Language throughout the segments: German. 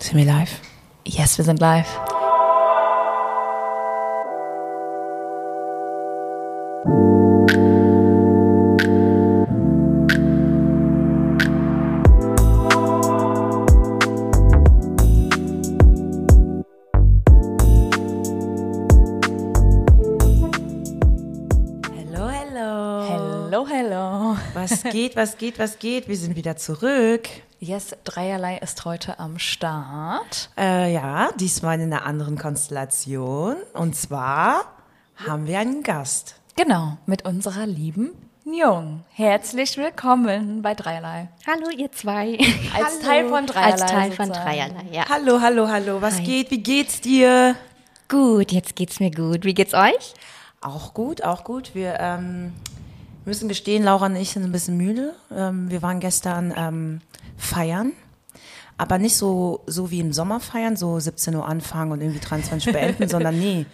Sind wir live? Yes, wir sind live. Hello, hello. Hello, hello. Was geht, was geht, was geht? Wir sind wieder zurück. Yes, Dreierlei ist heute am Start. Äh, ja, diesmal in einer anderen Konstellation. Und zwar haben wir einen Gast. Genau, mit unserer lieben Jung. Herzlich willkommen bei Dreierlei. Hallo, ihr zwei. Als Teil von Dreierlei. Als Teil von. Dreierlei, ja. Hallo, hallo, hallo. Was Hi. geht? Wie geht's dir? Gut, jetzt geht's mir gut. Wie geht's euch? Auch gut, auch gut. Wir ähm, müssen gestehen, Laura und ich sind ein bisschen müde. Ähm, wir waren gestern ähm, feiern. Aber nicht so, so wie im Sommer feiern, so 17 Uhr anfangen und irgendwie 23 Uhr beenden, sondern nee,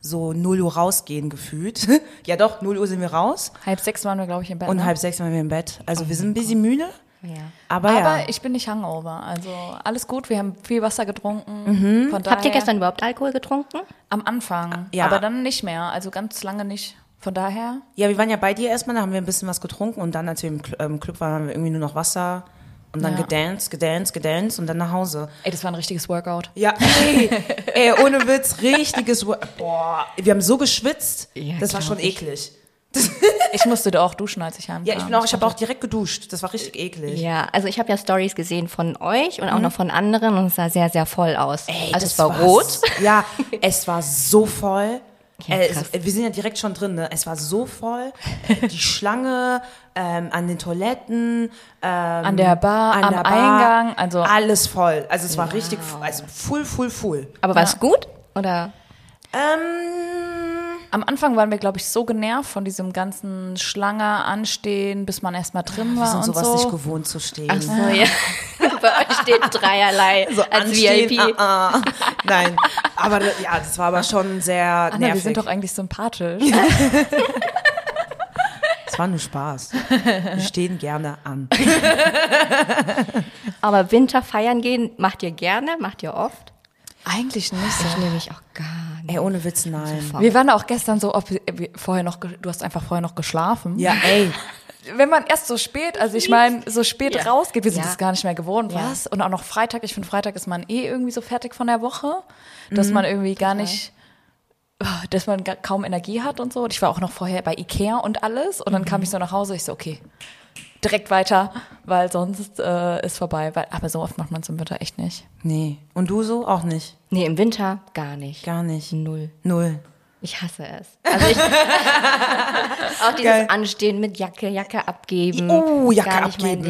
so 0 Uhr rausgehen gefühlt. ja doch, 0 Uhr sind wir raus Halb sechs waren wir, glaube ich, im Bett. und ne? halb sechs waren wir im Bett. Also wir sind ein bisschen müde, Ja. aber, Aber ja. ich bin nicht hangover. Also alles gut. Wir haben viel Wasser getrunken. Von daher, Habt ihr gestern überhaupt Alkohol getrunken? Am Anfang. Ja. Aber dann nicht mehr. Also ganz lange nicht. Von daher. Ja, wir waren ja bei dir erstmal, da haben wir ein bisschen was getrunken und dann, als wir im ähm, Club waren, haben wir irgendwie nur noch Wasser und dann Ja. gedanced, gedanced, gedanced und dann nach Hause. Ey, das war ein richtiges Workout. Ja, ey, ey, ohne Witz, richtiges, Wo- boah, wir haben so geschwitzt, Ja, das war schon ich. eklig. Ich musste da auch duschen, als ich heimkam. Ja, ich bin auch, ich habe auch direkt geduscht, das war richtig eklig. Ja, also ich habe ja Stories gesehen von euch und auch noch von anderen und es sah sehr, sehr voll aus. Ey, also das es war rot. Ja, es war so voll. Ja, äh, es, wir sind ja direkt schon drin, ne? Es war so voll. Äh, Die Schlange, ähm, an den Toiletten, ähm, An der Bar, an am der Bar, Eingang, also- alles voll. Also es war richtig, also full, full, full. Aber war es gut? Oder? Ähm, Am Anfang waren wir, glaube ich, so genervt von diesem ganzen Schlange anstehen, bis man erstmal drin wir war sind und sowas so. nicht gewohnt zu stehen. Ach so, ja. Bei euch steht dreierlei als Anstehen, VIP. ah, ah. Nein, aber ja, das war aber schon sehr Anna, wir nervig. sind doch eigentlich sympathisch. Es war nur Spaß. Wir stehen gerne an. Aber Winter feiern gehen, macht ihr gerne? Macht ihr oft? Eigentlich nicht Ich so. nämlich auch gar nicht. Ey, ohne Witz, nein. Wir waren auch gestern so, ob vorher noch, du hast einfach vorher noch geschlafen. Ja, ey. Wenn man erst so spät, also ich meine, so spät Ja. rausgeht, wir sind Ja. das gar nicht mehr gewohnt, Ja. was? Und auch noch Freitag, ich finde Freitag ist man eh irgendwie so fertig von der Woche, dass Mhm. man irgendwie gar nicht, oh, dass man kaum Energie hat und so. Und ich war auch noch vorher bei Ikea und alles und dann Mhm. kam ich so nach Hause, ich so, okay, direkt weiter, weil sonst äh, ist vorbei. Weil, aber so oft macht man es im Winter echt nicht. Nee. Und du so? Auch nicht. Nee, im Winter gar nicht. Gar nicht. Null. Null. Ich hasse es. Also ich, auch dieses Geil. Anstehen mit Jacke, Jacke abgeben. Oh, Jacke gar nicht abgeben.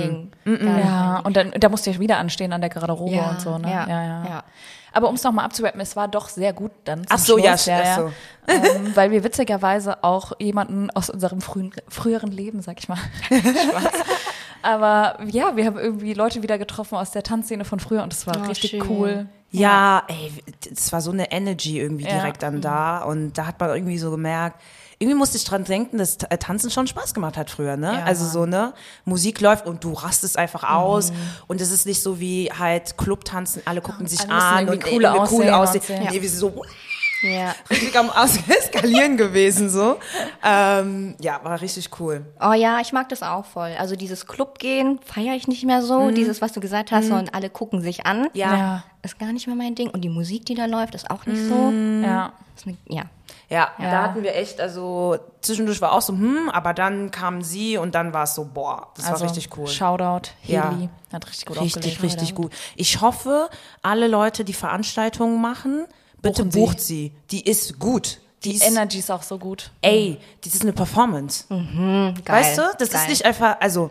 mein Ding. Gar nicht Ja, und dann da musste ich wieder anstehen an der Garderobe Ja, und so, ne? ja, ja, ja. ja. Aber um es nochmal abzurappen, es war doch sehr gut dann zum Ach so, ja, Schluss, ja, ach ja. so. Ähm, weil wir witzigerweise auch jemanden aus unserem frühen, früheren Leben, sag ich mal. Aber ja, wir haben irgendwie Leute wieder getroffen aus der Tanzszene von früher und es war Oh, richtig schön. cool. Ja, ey, es war so eine Energy irgendwie Ja. direkt dann da. Und da hat man irgendwie so gemerkt, irgendwie musste ich dran denken, dass äh, Tanzen schon Spaß gemacht hat früher, ne? Ja. Also so, ne? Musik läuft und du rastest einfach aus. Und es ist nicht so wie halt Clubtanzen, alle gucken sich Alle an und cool aussehen aussehen. und so. Nee, wir sind so Ja. richtig am Eskalieren gewesen, so. Ähm, ja, war richtig cool. Oh ja, ich mag das auch voll. Also dieses Club gehen feiere ich nicht mehr so. Dieses, was du gesagt hast, und alle gucken sich an. Ja. Ja, Ist gar nicht mehr mein Ding. Und die Musik, die da läuft, ist auch nicht so. ja. Eine, ja. Ja, Ja. da hatten wir echt, also zwischendurch war auch so, hm, aber dann kam sie und dann war es so, boah, das Also, war richtig cool. Shoutout, Ja. Heli. Hat richtig gut Richtig, richtig gut. Ich hoffe, alle Leute, die Veranstaltungen machen, bitte Buchen sie. bucht sie. Die ist gut. Die, Die ist, Energy ist auch so gut. ey, das ist eine Performance. Geil. Weißt du? Das Geil. ist nicht einfach, also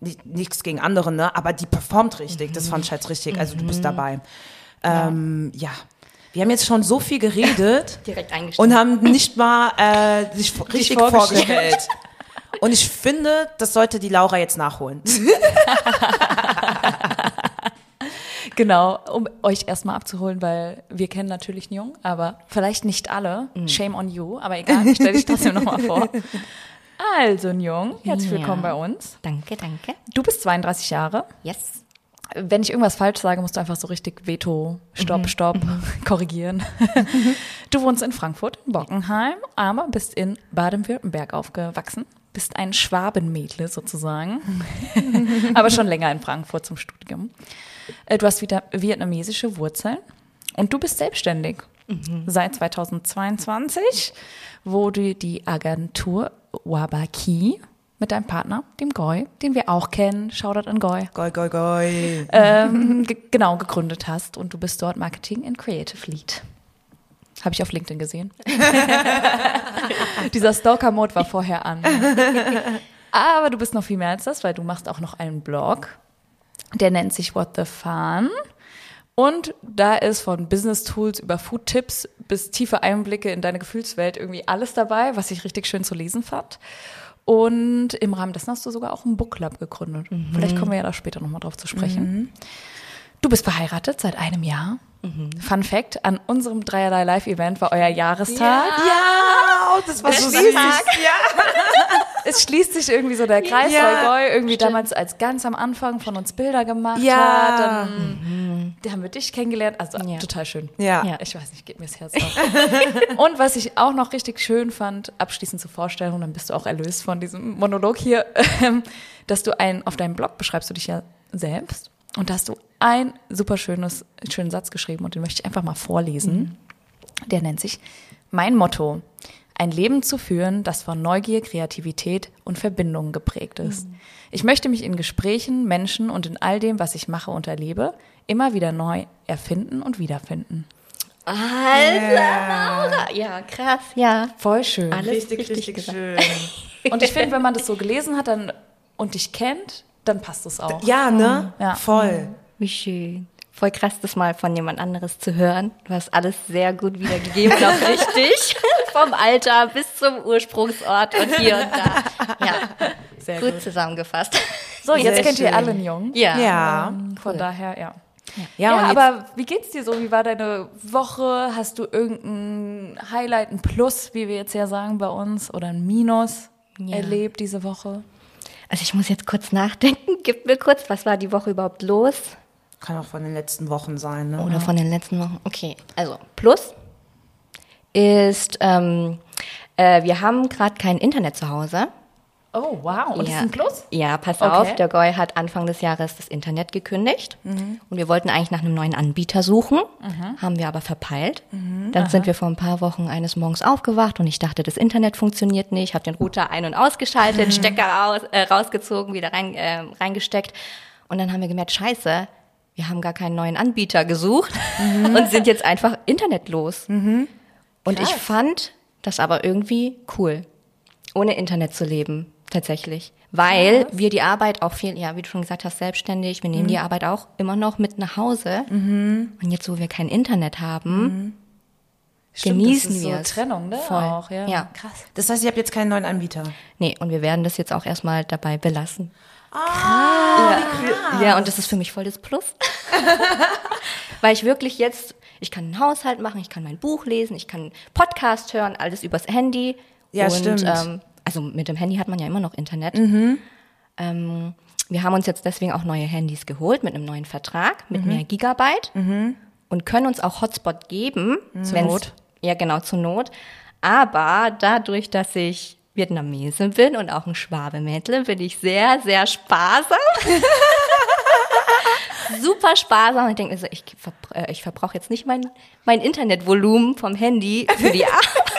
nicht- nichts gegen andere, ne? Aber die performt richtig. Das fand ich halt richtig. Also du bist dabei. Ähm, ja. Wir haben jetzt schon so viel geredet Direkt und haben nicht mal äh, sich richtig vorgestellt. vorgestellt. Und ich finde, das sollte die Laura jetzt nachholen. Genau, um euch erstmal abzuholen, weil wir kennen natürlich Njung, aber vielleicht nicht alle. Shame on you, aber egal, stell dich trotzdem nochmal vor. Also Njung, herzlich Ja. willkommen bei uns. Danke, danke. Du bist 32 Jahre, Yes. Wenn ich irgendwas falsch sage, musst du einfach so richtig Veto, Stopp, Stopp, korrigieren. du wohnst in Frankfurt, in Bockenheim, aber bist in Baden-Württemberg aufgewachsen. Bist ein Schwabenmädle sozusagen, aber schon länger in Frankfurt zum Studium. Äh, Du hast wieder vietnamesische Wurzeln und du bist selbstständig seit 2022, wo du die Agentur Wabaki mit deinem Partner, dem Goy, den wir auch kennen, Shoutout an Goy, Goi, goi, goi. ähm, ge genau gegründet hast und du bist dort Marketing and Creative Lead. Habe ich auf LinkedIn gesehen. Dieser Stalker-Mode war vorher an. Aber du bist noch viel mehr als das, weil du machst auch noch einen Blog, der nennt sich What the Fun. Und da ist von Business Tools über Food Tipps bis tiefe Einblicke in deine Gefühlswelt irgendwie alles dabei, was ich richtig schön zu lesen fand. Und im Rahmen dessen hast du sogar auch einen Book Club gegründet. Vielleicht kommen wir ja da später nochmal drauf zu sprechen. Du bist verheiratet seit einem Jahr. Fun Fact, an unserem Dreierlei Live-Event war euer Jahrestag. Ja, oh, das war so süß. Es schließt sich irgendwie so der Kreis, Ja, weil Goy irgendwie damals als ganz am Anfang von uns Bilder gemacht Ja. hat. Dann da haben wir dich kennengelernt. Also Ja. total schön. Ja. Ja. Ich weiß nicht, geht mir das Herz auf. Und was ich auch noch richtig schön fand, abschließend zur Vorstellung, dann bist du auch erlöst von diesem Monolog hier, dass du ein, auf deinem Blog beschreibst du dich ja selbst. Und da hast du ein super schönes, schönen Satz geschrieben und den möchte ich einfach mal vorlesen. Der nennt sich Mein Motto. Ein Leben zu führen, das von Neugier, Kreativität und Verbindungen geprägt ist. Ich möchte mich in Gesprächen, Menschen und in all dem, was ich mache und erlebe, immer wieder neu erfinden und wiederfinden. Alter, Laura. Ja, krass, ja. Voll schön. Alles Richtig, richtig, richtig schön. Und ich finde, wenn man das so gelesen hat dann, und dich kennt, dann passt es auch. Ja, ne? Ja. Voll. Wie schön. Voll krass, das mal von jemand anderes zu hören. Du hast alles sehr gut wiedergegeben auch richtig. Vom Alter bis zum Ursprungsort und hier und da. Ja, Sehr gut, gut. zusammengefasst. So, jetzt Sehr kennt ihr schön. alle einen Jungen. Ja. Ja. Von daher, ja. Ja, Ja, aber wie geht's dir so? Wie war deine Woche? Hast du irgendein Highlight, ein Plus, wie wir jetzt ja sagen bei uns, oder ein Minus Ja. erlebt diese Woche? Also ich muss jetzt kurz nachdenken. Gib mir kurz, was war die Woche überhaupt los? Kann auch von den letzten Wochen sein, ne? Oder von den letzten Wochen. Okay, also Plus ist, ähm, äh, wir haben gerade kein Internet zu Hause. Oh, wow. Und das ist ein Plus? Ja, pass Okay. auf, der Goy hat Anfang des Jahres das Internet gekündigt. Und wir wollten eigentlich nach einem neuen Anbieter suchen, haben wir aber verpeilt. Dann sind wir vor ein paar Wochen eines Morgens aufgewacht und ich dachte, das Internet funktioniert nicht. Habe den Router ein- und ausgeschaltet, Stecker raus, äh, rausgezogen, wieder rein, äh, reingesteckt. Und dann haben wir gemerkt, scheiße, wir haben gar keinen neuen Anbieter gesucht und sind jetzt einfach internetlos. Und ich fand das aber irgendwie cool, ohne Internet zu leben, tatsächlich. Weil wir die Arbeit auch viel, ja, wie du schon gesagt hast, selbstständig, wir nehmen die Arbeit auch immer noch mit nach Hause. Und jetzt, wo wir kein Internet haben, Stimmt, genießen das ist wir so es. Trennung, ne? Voll. Auch, ja. Ja. Krass. Das heißt, ihr habt jetzt keinen neuen Anbieter. Nee, und wir werden das jetzt auch erstmal dabei belassen. Ah, ja. ja, und das ist für mich voll das Plus. Weil ich wirklich jetzt, ich kann einen Haushalt machen, ich kann mein Buch lesen, ich kann Podcast hören, alles übers Handy. Ja, und, stimmt. Ähm, also mit dem Handy hat man ja immer noch Internet. Mhm. Ähm, wir haben uns jetzt deswegen auch neue Handys geholt mit einem neuen Vertrag, mit Mhm. mehr Gigabyte und können uns auch Hotspot geben. Zur Not. Ja, genau, zur Not. Aber dadurch, dass ich Vietnamese bin und auch ein Schwabemädle, bin ich sehr, sehr sparsam. Super sparsam. Ich denke mir so, ich, verbr äh, ich verbrauche jetzt nicht mein, mein Internetvolumen vom Handy für die Arbeit.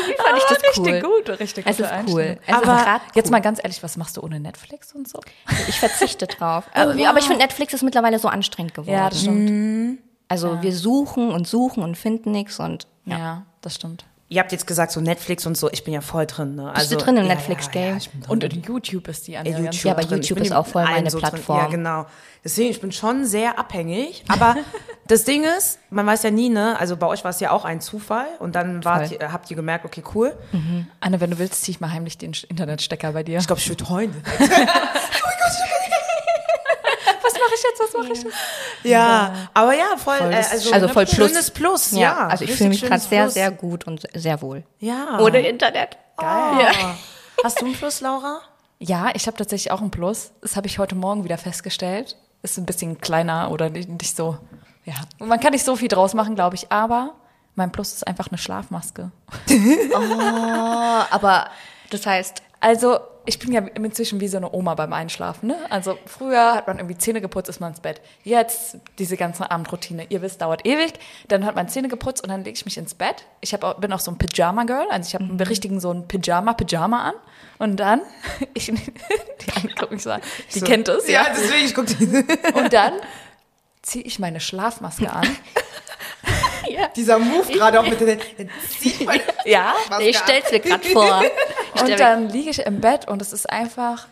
Irgendwie fand ich das cool. Richtig gut, richtig Es gute ist cool. Es Aber ist grad jetzt cool. mal ganz ehrlich, was machst du ohne Netflix und so? Ich verzichte drauf. aber, aber ich finde, Netflix ist mittlerweile so anstrengend geworden. Ja, das stimmt. Also wir suchen und suchen und finden nichts und Ja. das stimmt. Ihr habt jetzt gesagt, so Netflix und so, ich bin ja voll drin, ne? Bist du drin im ja, Netflix-Game? Ja, drin. Und in YouTube ist die Ja, Anja ganz Ja, aber drin. YouTube ist auch voll meine so drin. Plattform. Ja, genau. Deswegen, ich bin schon sehr abhängig. Aber das Ding ist, man weiß ja nie, ne? Also bei euch war es ja auch ein Zufall und dann wart ihr, habt ihr gemerkt, okay, cool. Anne, wenn du willst, zieh ich mal heimlich den Internetstecker bei dir. Ich glaube, ich würde heulen. Mache ich jetzt? Was mache ich jetzt? Ja, aber ja, voll, Voll äh, das- also, Also voll Plus. schönes Plus, ja. Ja, also ich fühle mich gerade sehr, sehr gut und sehr wohl. Ja. Ohne Internet. Geil. Hast du ein Plus, Laura? Ja, ich habe tatsächlich auch ein Plus. Das habe ich heute Morgen wieder festgestellt. Ist ein bisschen kleiner oder nicht, nicht so. Ja, man kann nicht so viel draus machen, glaube ich. Aber mein Plus ist einfach eine Schlafmaske. Oh, aber das heißt, Also ich bin ja inzwischen wie so eine Oma beim Einschlafen. Ne? Also früher hat man irgendwie Zähne geputzt, ist man ins Bett. Jetzt diese ganze Abendroutine. Ihr wisst, dauert ewig. Dann hat man Zähne geputzt und dann lege ich mich ins Bett. Ich hab bin auch so ein Pyjama-Girl. Also ich habe einen richtigen so ein Pyjama-Pyjama an. Und dann, ich, die eine guckt mich so an, die kennt es. Ja. deswegen, ich guck die. Und dann ziehe ich meine Schlafmaske an. Dieser Move gerade auch mit den. Ja. ich stell's mir gerade vor. Und dann liege ich im Bett und es ist einfach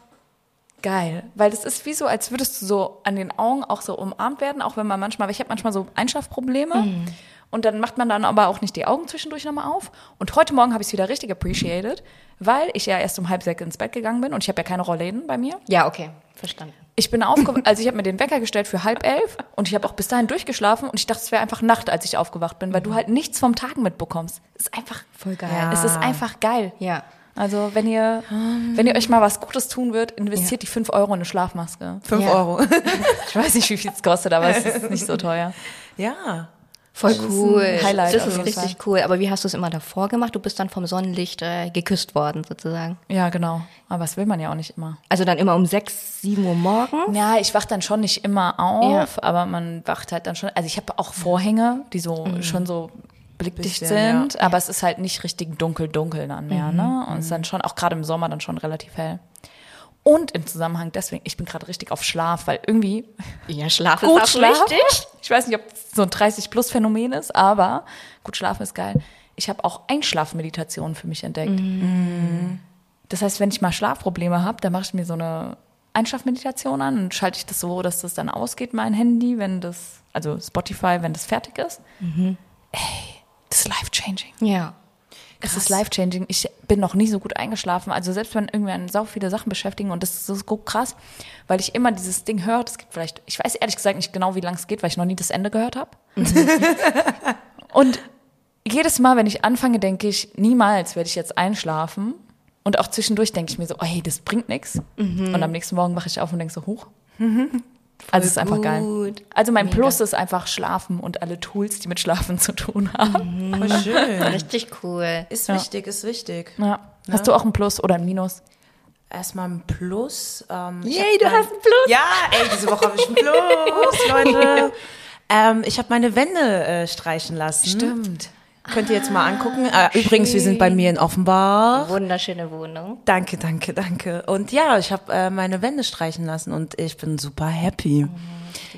geil. Weil das ist wie so, als würdest du so an den Augen auch so umarmt werden, auch wenn man manchmal, weil ich habe manchmal so Einschlafprobleme. Mhm. Und dann macht man dann aber auch nicht die Augen zwischendurch nochmal auf. Und heute Morgen habe ich es wieder richtig appreciated, weil ich ja erst um halb sechs ins Bett gegangen bin und ich habe ja keine Rollläden bei mir. ja, okay, verstanden. Ich bin aufgewacht, also ich habe mir den Wecker gestellt für halb elf und ich habe auch bis dahin durchgeschlafen und ich dachte, es wäre einfach Nacht, als ich aufgewacht bin, weil du halt nichts vom Tag mitbekommst. Es ist einfach Voll geil. Ja. Es ist einfach geil. Ja. Also wenn ihr, wenn ihr euch mal was Gutes tun wird, investiert die 5 Euro in eine Schlafmaske. 5 Ja. Euro. Ich weiß nicht, wie viel es kostet, aber es ist nicht so teuer. Ja. Voll ist cool. ein Highlight das ist richtig cool. Aber wie hast du es immer davor gemacht? Du bist dann vom Sonnenlicht äh, geküsst worden, sozusagen. Ja, genau. Aber das will man ja auch nicht immer. Also dann immer um 6, 7 Uhr morgens? Ja, ich wach dann schon nicht immer auf, aber man wacht halt dann schon. Also ich habe auch Vorhänge, die so schon so blickdicht sind, aber es ist halt nicht richtig dunkel, dunkel dann mehr, ne? Und es ist dann schon, auch gerade im Sommer dann schon relativ hell. Und im Zusammenhang deswegen, ich bin gerade richtig auf Schlaf, weil irgendwie Ja, Schlaf gut ist auch schlafen. wichtig. Ich weiß nicht, ob es so ein 30-Plus-Phänomen ist, aber gut schlafen ist geil. Ich habe auch Einschlafmeditationen für mich entdeckt. Das heißt, wenn ich mal Schlafprobleme habe, dann mache ich mir so eine Einschlafmeditation an und schalte ich das so, dass das dann ausgeht, mein Handy, wenn das, also Spotify, wenn das fertig ist. Ey, das ist life-changing. Ja. Es ist life-changing. Ich bin noch nie so gut eingeschlafen. Also selbst wenn irgendwie einen sau viele Sachen beschäftigen und das ist so krass, weil ich immer dieses Ding höre, das gibt vielleicht, ich weiß ehrlich gesagt nicht genau, wie lang es geht, weil ich noch nie das Ende gehört habe. und jedes Mal, wenn ich anfange, denke ich, niemals werde ich jetzt einschlafen. Und auch zwischendurch denke ich mir so, oh, hey, das bringt nichts. Und am nächsten Morgen wache ich auf und denke so, hoch. Also es ist einfach geil. gut. Also mein Plus ist einfach Schlafen und alle Tools, die mit Schlafen zu tun haben. Voll schön. Richtig cool. Ist wichtig, ist wichtig. Ja. Hast du auch ein Plus oder ein Minus? Erstmal ein Plus. Ähm, Yay, du mein- hast ein Plus. Ja, ey, diese Woche habe ich ein Plus, Leute. Ähm, ich habe meine Wände äh, streichen lassen. Stimmt. Könnt ihr jetzt mal angucken. Äh, übrigens, wir sind bei mir in Offenbach. Wunderschöne Wohnung. Danke, danke, danke. Und ja, ich habe äh, meine Wände streichen lassen und ich bin super happy.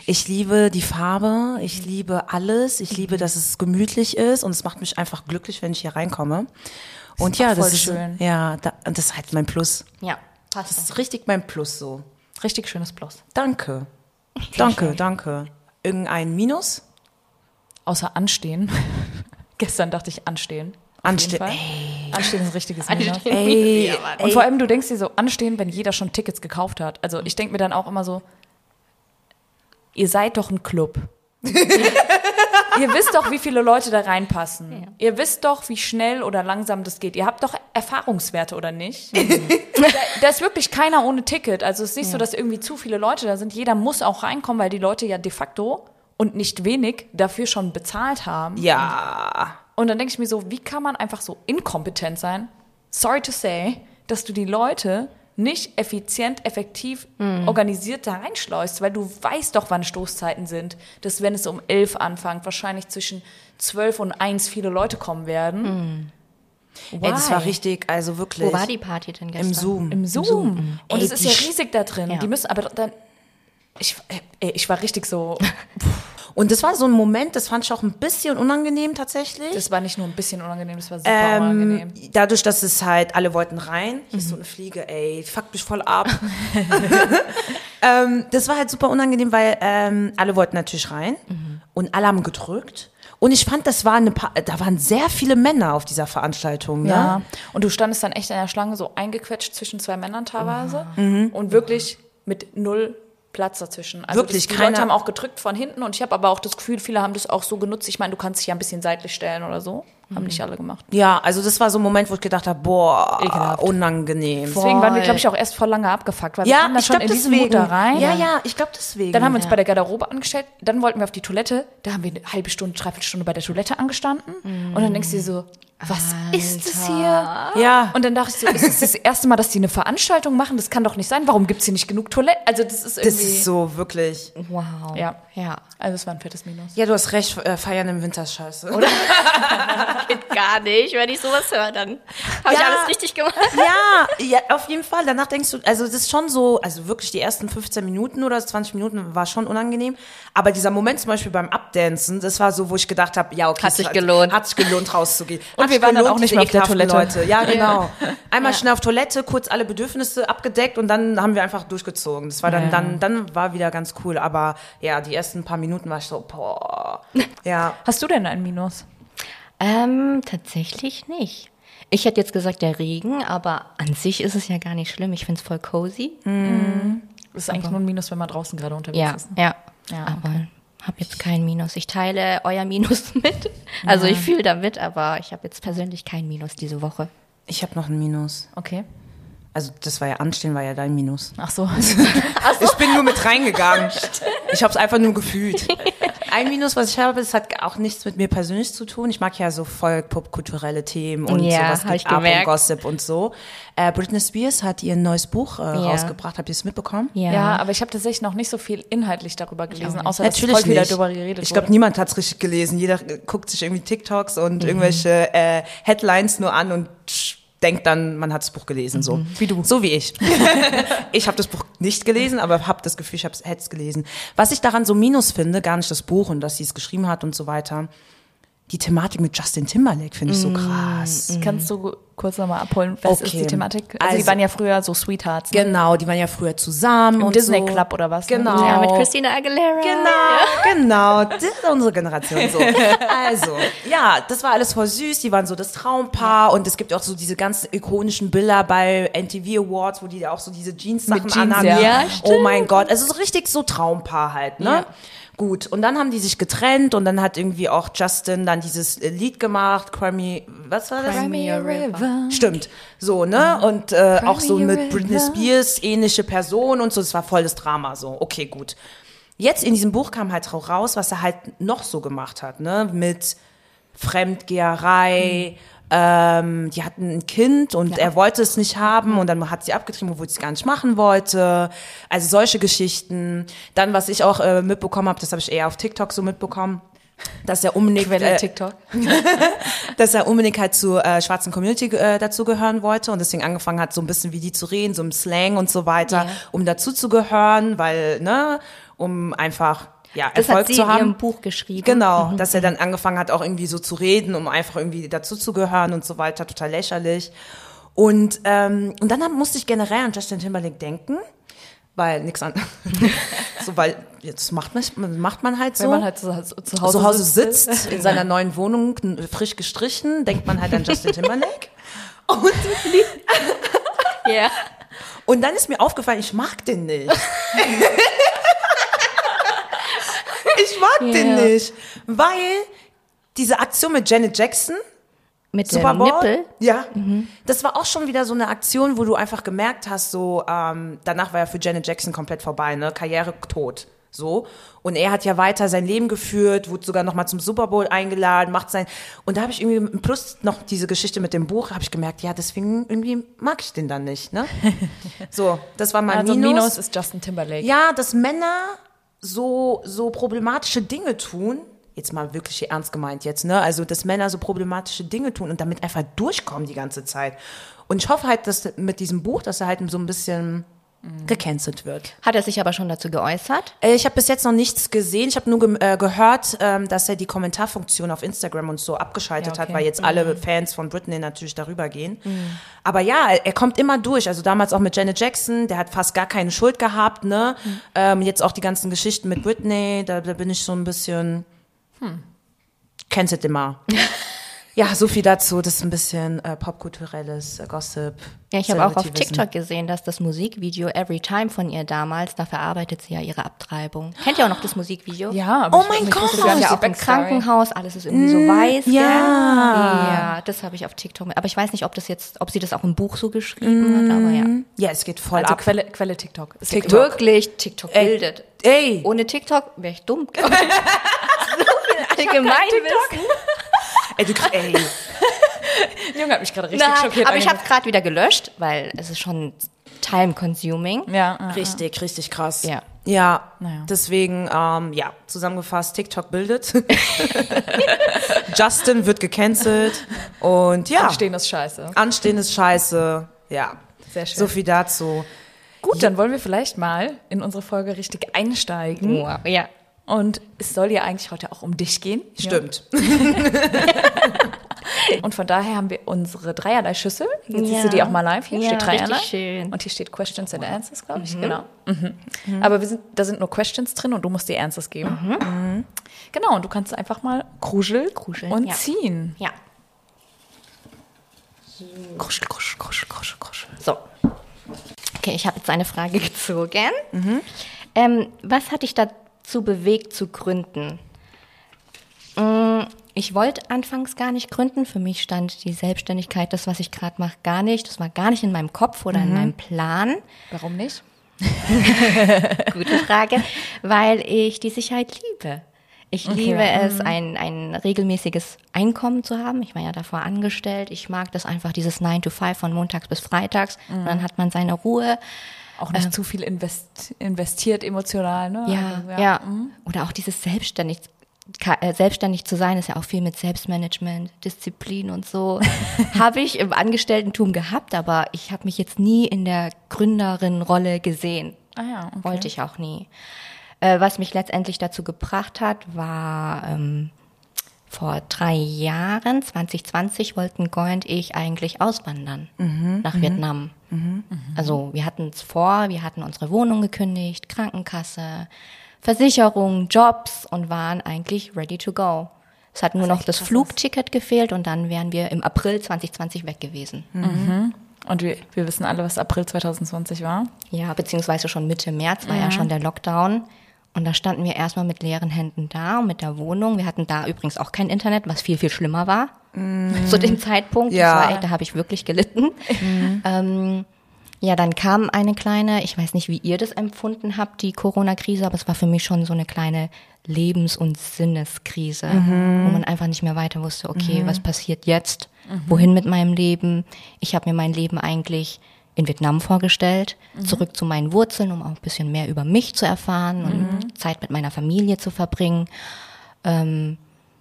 Ich liebe die Farbe, ich liebe alles, ich liebe, dass es gemütlich ist und es macht mich einfach glücklich, wenn ich hier reinkomme. Und ja, das ist schön. ja, da, und das ist halt mein Plus. Ja, Das passt. ist richtig mein Plus so. Richtig schönes Plus. Danke. Danke, danke. Irgendein Minus? Außer anstehen. Gestern dachte ich anstehen. Auf Anste- jeden Fall. Anstehen ist ein richtiges Minus. Ey, Und vor allem, du denkst dir so, anstehen, wenn jeder schon Tickets gekauft hat. Also ich denke mir dann auch immer so, ihr seid doch ein Club. ihr wisst doch, wie viele Leute da reinpassen. Ihr wisst doch, wie schnell oder langsam das geht. Ihr habt doch Erfahrungswerte, oder nicht? da, da ist wirklich keiner ohne Ticket. Also es ist nicht so, dass irgendwie zu viele Leute da sind. Jeder muss auch reinkommen, weil die Leute ja de facto und nicht wenig dafür schon bezahlt haben. ja. Und dann denke ich mir so, wie kann man einfach so inkompetent sein? Sorry to say, dass du die Leute nicht effizient, effektiv organisiert da reinschleust, weil du weißt doch, wann Stoßzeiten sind, dass wenn es um elf anfängt, wahrscheinlich zwischen zwölf und eins viele Leute kommen werden. Ey, das war richtig, also wirklich. Wo war die Party denn gestern? Im Zoom. Im Zoom. Und Ey, es ist ja riesig da drin. Ja. Die müssen aber dann. Ich, ey, ich war richtig so. Und das war so ein Moment, das fand ich auch ein bisschen unangenehm tatsächlich. Das war nicht nur ein bisschen unangenehm, das war super ähm, unangenehm. dadurch, dass es halt, alle wollten rein. Hier ist so eine Fliege, ey, fuckt mich voll ab. ähm, das war halt super unangenehm, weil ähm, alle wollten natürlich rein und alle haben gedrückt. Und ich fand, das war eine, pa da waren sehr viele Männer auf dieser Veranstaltung. Ne? Ja. Und du standest dann echt in der Schlange so eingequetscht zwischen zwei Männern teilweise und wirklich mit null Platz dazwischen. Also Wirklich, das, die keiner- Leute haben auch gedrückt von hinten und ich habe aber auch das Gefühl, viele haben das auch so genutzt. Ich meine, du kannst dich ja ein bisschen seitlich stellen oder so. Haben nicht alle gemacht. Ja, also das war so ein Moment, wo ich gedacht habe, boah, Ekelhaft. unangenehm. Deswegen waren wir, glaube ich, auch erst voll lange abgefuckt, weil wir Ja, kamen da ich schon glaube in diesen Mut deswegen. da rein. Ja, ja, ich glaube deswegen. Dann haben wir uns bei der Garderobe angestellt, dann wollten wir auf die Toilette, da haben wir eine halbe Stunde, dreiviertel Stunde bei der Toilette angestanden und dann denkst du dir so, was ist das hier? ja, Und dann dachte ich so, ist es das erste Mal, dass die eine Veranstaltung machen? Das kann doch nicht sein. Warum gibt's hier nicht genug Toilette? Also das ist irgendwie... das ist so wirklich. Wow. Ja. Ja. Also es war ein fettes Minus. Ja, du hast recht, äh, feiern im Winter ist scheiße. Oder? Geht gar nicht. Wenn ich sowas höre, dann habe ich Ja. alles richtig gemacht. Ja, ja, auf jeden Fall. Danach denkst du, also das ist schon so, also wirklich die ersten 15 Minuten oder 20 Minuten war schon unangenehm. Aber dieser Moment zum Beispiel beim Abdancen, das war so, wo ich gedacht habe, ja, okay, Hat sich gelohnt. Hat sich gelohnt, rauszugehen. Und Hat wir waren dann gelohnt, auch nicht mehr auf der Toilette. Leute. Ja, genau. Einmal schnell auf Toilette, kurz alle Bedürfnisse abgedeckt und dann haben wir einfach durchgezogen. Das war dann, Ja. dann, dann war wieder ganz cool. Aber ja, die ersten paar Minuten war ich so, boah. Ja. Hast du denn ein Minus? Ähm, tatsächlich nicht. Ich hätte jetzt gesagt der Regen, aber an sich ist es ja gar nicht schlimm. Ich finde es voll cozy. Das ist eigentlich nur ein Minus, wenn man draußen gerade unterwegs Ja, ist. ja. Ja, aber habe jetzt kein Minus. Ich teile euer Minus mit. Also ich fühle damit, aber ich habe jetzt persönlich kein Minus diese Woche. Ich habe noch ein Minus. Okay. Also das war ja Anstehen, war ja dein Minus. Ach so. Ich bin nur mit reingegangen. Ich habe es einfach nur gefühlt. Ein Minus, was ich habe, das hat auch nichts mit mir persönlich zu tun. Ich mag ja so voll popkulturelle Themen und Ja, sowas geht ab und. Gossip und so. Äh, Britney Spears hat ihr neues Buch äh, rausgebracht. Habt ihr es mitbekommen? Ja, aber ich habe tatsächlich noch nicht so viel inhaltlich darüber gelesen, außer Natürlich dass voll viel nicht. darüber geredet ich glaube, niemand hat's richtig gelesen. Jeder äh, guckt sich irgendwie TikToks und irgendwelche äh, Headlines nur an und tsch, denkt dann, man hat das Buch gelesen. So wie du. So wie ich. ich habe das Buch nicht gelesen, aber habe das Gefühl, ich hätte es gelesen. Was ich daran so minus finde, gar nicht das Buch und dass sie es geschrieben hat und so weiter. Die Thematik mit Justin Timberlake finde ich so krass. Kannst du kurz nochmal abholen, was ist Okay. die Thematik? Also, Also- die waren ja früher so Sweethearts. Ne? Genau, die waren ja früher zusammen. Im und Disney so. Club oder was, ne? Genau. Ja, mit Christina Aguilera. Genau, genau. Das ist unsere Generation so. Also, ja, das war alles voll süß. Die waren so das Traumpaar und es gibt auch so diese ganzen ikonischen Bilder bei MTV Awards, wo die auch so diese Jeans-Sachen Jeans, anhaben. ja. Ja, oh mein Gott, also so richtig so Traumpaar halt, ne? Ja. Gut, und dann haben die sich getrennt und dann hat irgendwie auch Justin dann dieses äh, Lied gemacht, Crimey, was war das? Cry Me a River. Stimmt, so, ne? Und äh, auch so mit Britney. Spears, ähnliche Person und so, das war voll das Drama, so, okay, gut. Jetzt in diesem Buch kam halt auch raus, was er halt noch so gemacht hat, ne? Mit Fremdgeherei, ähm, die hatten ein Kind und er wollte es nicht haben und dann hat sie abgetrieben, obwohl sie es gar nicht machen wollte. Also solche Geschichten. Dann, was ich auch äh, mitbekommen habe, das habe ich eher auf TikTok so mitbekommen, dass er unbedingt äh, TikTok. dass er unbedingt halt zur äh, schwarzen Community äh, dazugehören wollte und deswegen angefangen hat, so ein bisschen wie die zu reden, so im Slang und so weiter, Ja. um dazuzugehören, weil, ne, um einfach, ja, Das Erfolg hat sie zu in haben. ihrem Buch geschrieben. Genau, dass er dann angefangen hat, auch irgendwie so zu reden, um einfach irgendwie dazuzugehören und so weiter, total lächerlich. Und, ähm, und dann musste ich generell an Justin Timberlake denken, weil nix an, so, weil jetzt macht man, macht man halt so. Wenn man halt zu, zu Hause, zu Hause sitzt, in seiner neuen Wohnung, frisch gestrichen, denkt man halt an Justin Timberlake. Und, Ja. und dann ist mir aufgefallen, ich mag den nicht. Mag den Ja. nicht, weil diese Aktion mit Janet Jackson, Mit Super dem Bowl, Nippel. ja, das war auch schon wieder so eine Aktion, wo du einfach gemerkt hast, so ähm, danach war ja für Janet Jackson komplett vorbei, ne, Karriere tot. So. Und er hat ja weiter sein Leben geführt, wurde sogar noch mal zum Super Bowl eingeladen, macht sein. Und da habe ich irgendwie, plus noch diese Geschichte mit dem Buch, habe ich gemerkt, ja, deswegen irgendwie mag ich den dann nicht, ne? So, das war mein Also Minus. Minus ist Justin Timberlake. Ja, dass Männer so, so problematische Dinge tun, jetzt mal wirklich ernst gemeint jetzt, ne? Also, dass Männer so problematische Dinge tun und damit einfach durchkommen die ganze Zeit. Und ich hoffe halt, dass mit diesem Buch, dass er halt so ein bisschen gecancelt wird. Hat er sich aber schon dazu geäußert? Äh, Ich habe bis jetzt noch nichts gesehen. Ich habe nur ge äh, gehört, ähm, dass er die Kommentarfunktion auf Instagram und so abgeschaltet Ja, okay. hat, weil jetzt alle Fans von Britney natürlich darüber gehen. Aber ja, er, kommt immer durch. Also damals auch mit Janet Jackson, der hat fast gar keine Schuld gehabt. Ne? Ähm, jetzt auch die ganzen Geschichten mit Britney, da, da bin ich so ein bisschen cancelt immer. Ja, so viel dazu. Das ist ein bisschen äh, popkulturelles äh, Gossip. Ja, ich habe auch auf. TikTok gesehen, dass das Musikvideo Every Time von ihr damals, da verarbeitet sie ja ihre Abtreibung. Kennt ihr auch noch das Musikvideo? Ja, aber Oh ich- mein Gott! nicht ja auch im. Krankenhaus, alles ist irgendwie so weiß. ja. Gell? Ja, das habe ich auf TikTok. mit- Aber ich weiß nicht, ob das jetzt, ob sie das auch im Buch so geschrieben hat, aber ja. Ja, es geht voll Also ab. Quelle, Quelle TikTok. Ist TikTok. Wirklich, TikTok Ey. bildet. Ey, Ohne TikTok wäre ich dumm. so viel Allgemeinwissen. Ey, du, ey. Der Junge hat mich gerade richtig Nein, schockiert. aber ich habe es gerade wieder gelöscht, weil es ist schon time-consuming. Ja, ja. Richtig, richtig krass. Ja. Ja, Naja. deswegen, ähm, ja, zusammengefasst, TikTok bildet. Justin wird gecancelt und ja, Anstehen ist scheiße. Anstehen ist scheiße. Ja, Sehr schön. so viel dazu. Gut, dann wollen wir vielleicht mal in unsere Folge richtig einsteigen. Wow. Ja. Und es soll ja eigentlich heute auch um dich gehen. Stimmt. Und von daher haben wir unsere dreierlei Schüssel. Jetzt siehst Ja. du die auch mal live. Hier Ja, steht dreierlei. richtig schön. Und hier steht Questions and Answers, glaube ich. Genau. Mhm. Aber wir sind, da sind nur Questions drin und du musst die Answers geben. Mhm. Genau, und du kannst einfach mal kruscheln, Kruscheln, und ja. ziehen. Ja. Kruschel, kruschel, kruschel, kruschel, kruschel. So. Okay, ich habe jetzt eine Frage gezogen. Ähm, was hat dich dazu bewegt zu gründen? Mm, Ich wollte anfangs gar nicht gründen. Für mich stand die Selbstständigkeit, das, was ich gerade mache, gar nicht. Das war gar nicht in meinem Kopf oder in meinem Plan. Warum nicht? Gute Frage. Weil ich die Sicherheit liebe. Ich liebe es, ein, ein regelmäßiges Einkommen zu haben. Ich war ja davor angestellt. Ich mag das einfach, dieses 9 to 5 von montags bis freitags. Und dann hat man seine Ruhe. Auch nicht zu viel invest, investiert emotional, ne? Ja, Also, ja. Oder auch dieses selbstständig, äh, selbstständig zu sein, ist ja auch viel mit Selbstmanagement, Disziplin und so. habe ich im Angestelltentum gehabt, aber ich habe mich jetzt nie in der Gründerin-Rolle gesehen. Ah ja, okay. Wollte ich auch nie. Äh, was mich letztendlich dazu gebracht hat, war ähm, vor drei Jahren, 2020, wollten Goy und ich eigentlich auswandern nach Vietnam. Also wir hatten es vor, wir hatten unsere Wohnung gekündigt, Krankenkasse, Versicherung, Jobs und waren eigentlich ready to go. Es hat nur noch das Flugticket gefehlt und dann wären wir im April 2020 weg gewesen. Und wir, wir wissen alle, was April 2020 war. Ja, beziehungsweise schon Mitte März war ja schon der Lockdown. Und da standen wir erstmal mit leeren Händen da und mit der Wohnung. Wir hatten da übrigens auch kein Internet, was viel, viel schlimmer war zu dem Zeitpunkt. Ja. Das war echt, da habe ich wirklich gelitten. Ähm, ja, dann kam eine kleine, ich weiß nicht, wie ihr das empfunden habt, die Corona-Krise, aber es war für mich schon so eine kleine Lebens- und Sinneskrise, wo man einfach nicht mehr weiter wusste, okay, was passiert jetzt? Wohin mit meinem Leben? Ich habe mir mein Leben eigentlich in Vietnam vorgestellt, zurück zu meinen Wurzeln, um auch ein bisschen mehr über mich zu erfahren und Zeit mit meiner Familie zu verbringen. Ähm,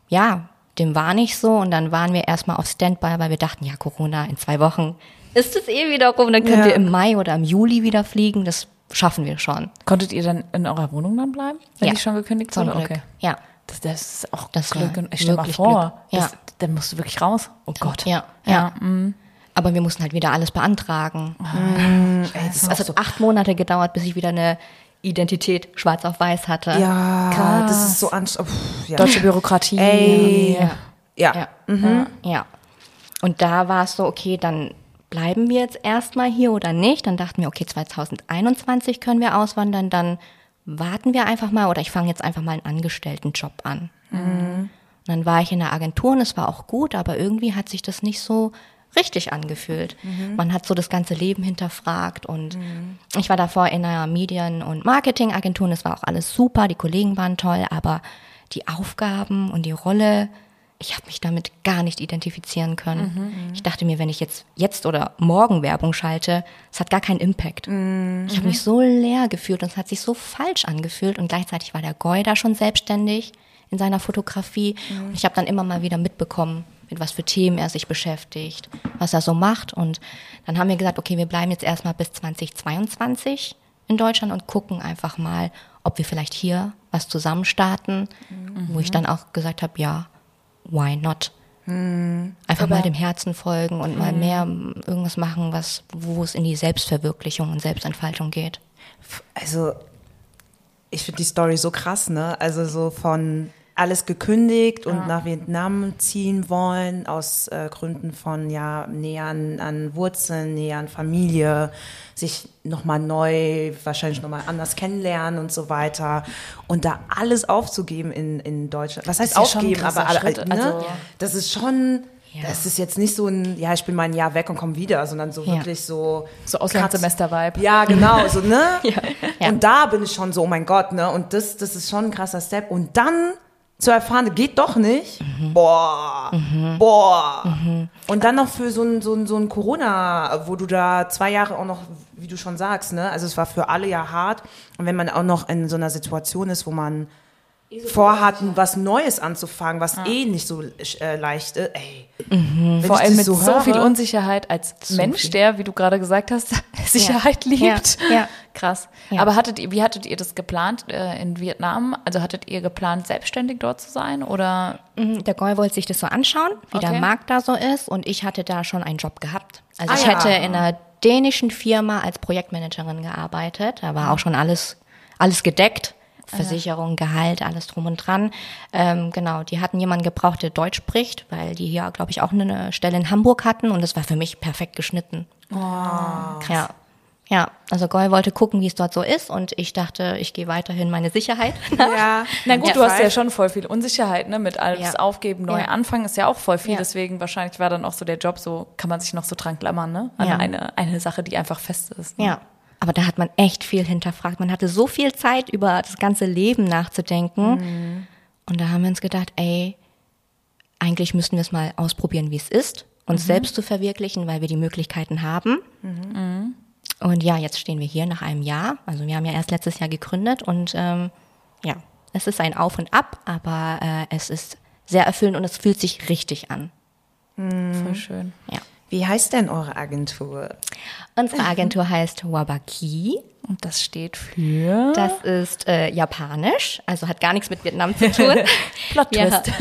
ja, dem war nicht so und dann waren wir erstmal auf Standby, weil wir dachten, ja, Corona in zwei Wochen ist es eh wieder rum, dann können Ja. wir im Mai oder im Juli wieder fliegen, das schaffen wir schon. Konntet ihr dann in eurer Wohnung dann bleiben, wenn Ja. die schon gekündigt wurde? Okay. Ja. Das, das ist auch Das Glück. ich stell mal vor, Glück. das, Ja. dann musst du wirklich raus. Oh Gott. Ja, Ja. ja. mm. Aber wir mussten halt wieder alles beantragen. Ey, das ist auch Es hat acht Monate gedauert, bis ich wieder eine Identität schwarz auf weiß hatte. ja, Krass. das ist so anstrengend. Ja. Deutsche Bürokratie. Ey, Ja. ja. Ja. Mhm. ja. Und da war es so, okay, dann bleiben wir jetzt erstmal hier oder nicht. Dann dachten wir, okay, 2021 können wir auswandern, dann warten wir einfach mal oder ich fange jetzt einfach mal einen Angestelltenjob an. Und dann war ich in der Agentur und es war auch gut, aber irgendwie hat sich das nicht so richtig angefühlt. Man hat so das ganze Leben hinterfragt und ich war davor in einer Medien- und Marketingagentur und es war auch alles super, die Kollegen waren toll, aber die Aufgaben und die Rolle, ich habe mich damit gar nicht identifizieren können. Ich dachte mir, wenn ich jetzt jetzt oder morgen Werbung schalte, es hat gar keinen Impact. Ich habe mich so leer gefühlt und es hat sich so falsch angefühlt und gleichzeitig war der Goy da schon selbstständig in seiner Fotografie und ich habe dann immer mal wieder mitbekommen, mit was für Themen er sich beschäftigt, was er so macht und dann haben wir gesagt, okay, wir bleiben jetzt erstmal bis 2022 in Deutschland und gucken einfach mal, ob wir vielleicht hier was zusammen starten, wo ich dann auch gesagt habe, ja, why not? Einfach mal dem Herzen folgen und mal mehr irgendwas machen, was, wo es in die Selbstverwirklichung und Selbstentfaltung geht. Also, ich finde die Story so krass, ne? Also so von alles gekündigt und nach Vietnam ziehen wollen, aus äh, Gründen von ja, näher an, an Wurzeln, näher an Familie, sich nochmal neu, wahrscheinlich nochmal anders kennenlernen und so weiter. Und da alles aufzugeben in, in Deutschland. Was heißt ja aufgeben? Aber alle, Schritt, ne? also- das ist schon. Ja. Das ist jetzt nicht so ein, ja, ich bin mal ein Jahr weg und komme wieder, sondern so Ja. wirklich so. So Auslandssemester-Vibe. Ja, genau, so, ne? Ja. Und da bin ich schon so, oh mein Gott, ne? Und das, das ist schon ein krasser Step. Und dann zu erfahren, geht doch nicht. Boah, boah. Und dann noch für so ein, so ein, so ein Corona, wo du da zwei Jahre auch noch, wie du schon sagst, ne? Also es war für alle ja hart. Und wenn man auch noch in so einer Situation ist, wo man vorhatten, was Neues anzufangen, was eh nicht so äh, leicht ist, ey. Wenn Vor allem mit so, höre- viel Unsicherheit als Mensch, viel. der, wie du gerade gesagt hast, Sicherheit liebt. Ja, ja. Krass. Ja. Aber hattet ihr, wie hattet ihr das geplant äh, in Vietnam? Also hattet ihr geplant, selbstständig dort zu sein oder? Mhm, Der Goy wollte sich das so anschauen, wie der Okay. Markt da so ist. Und ich hatte da schon einen Job gehabt. Also Ah, ich ja. hätte in einer dänischen Firma als Projektmanagerin gearbeitet. Da war auch schon alles, alles gedeckt. Versicherung, Gehalt, alles drum und dran. Ähm, genau, die hatten jemanden gebraucht, der Deutsch spricht, weil die hier, glaube ich, auch eine Stelle in Hamburg hatten und das war für mich perfekt geschnitten. Oh, ja. Ja, also Goy wollte gucken, wie es dort so ist und ich dachte, ich gehe weiterhin meine Sicherheit. Ja, Na gut, Ja. du hast ja schon voll viel Unsicherheit, ne? Mit alles Ja. aufgeben, neu Ja. anfangen ist ja auch voll viel. Ja. Deswegen wahrscheinlich war dann auch so der Job so, kann man sich noch so dran klammern, ne? An Ja. eine, eine Sache, die einfach fest ist. Ne? Ja, aber da hat man echt viel hinterfragt. Man hatte so viel Zeit, über das ganze Leben nachzudenken. Und da haben wir uns gedacht, ey, eigentlich müssten wir es mal ausprobieren, wie es ist, uns selbst zu verwirklichen, weil wir die Möglichkeiten haben. Und ja, jetzt stehen wir hier nach einem Jahr. Also wir haben ja erst letztes Jahr gegründet und ähm, ja, es ist ein Auf und Ab, aber äh, es ist sehr erfüllend und es fühlt sich richtig an. Voll schön. Ja. Wie heißt denn eure Agentur? Unsere Agentur heißt Wabaki. Und das steht für Das ist äh, japanisch, also hat gar nichts mit Vietnam zu tun. Plot wir, Twist.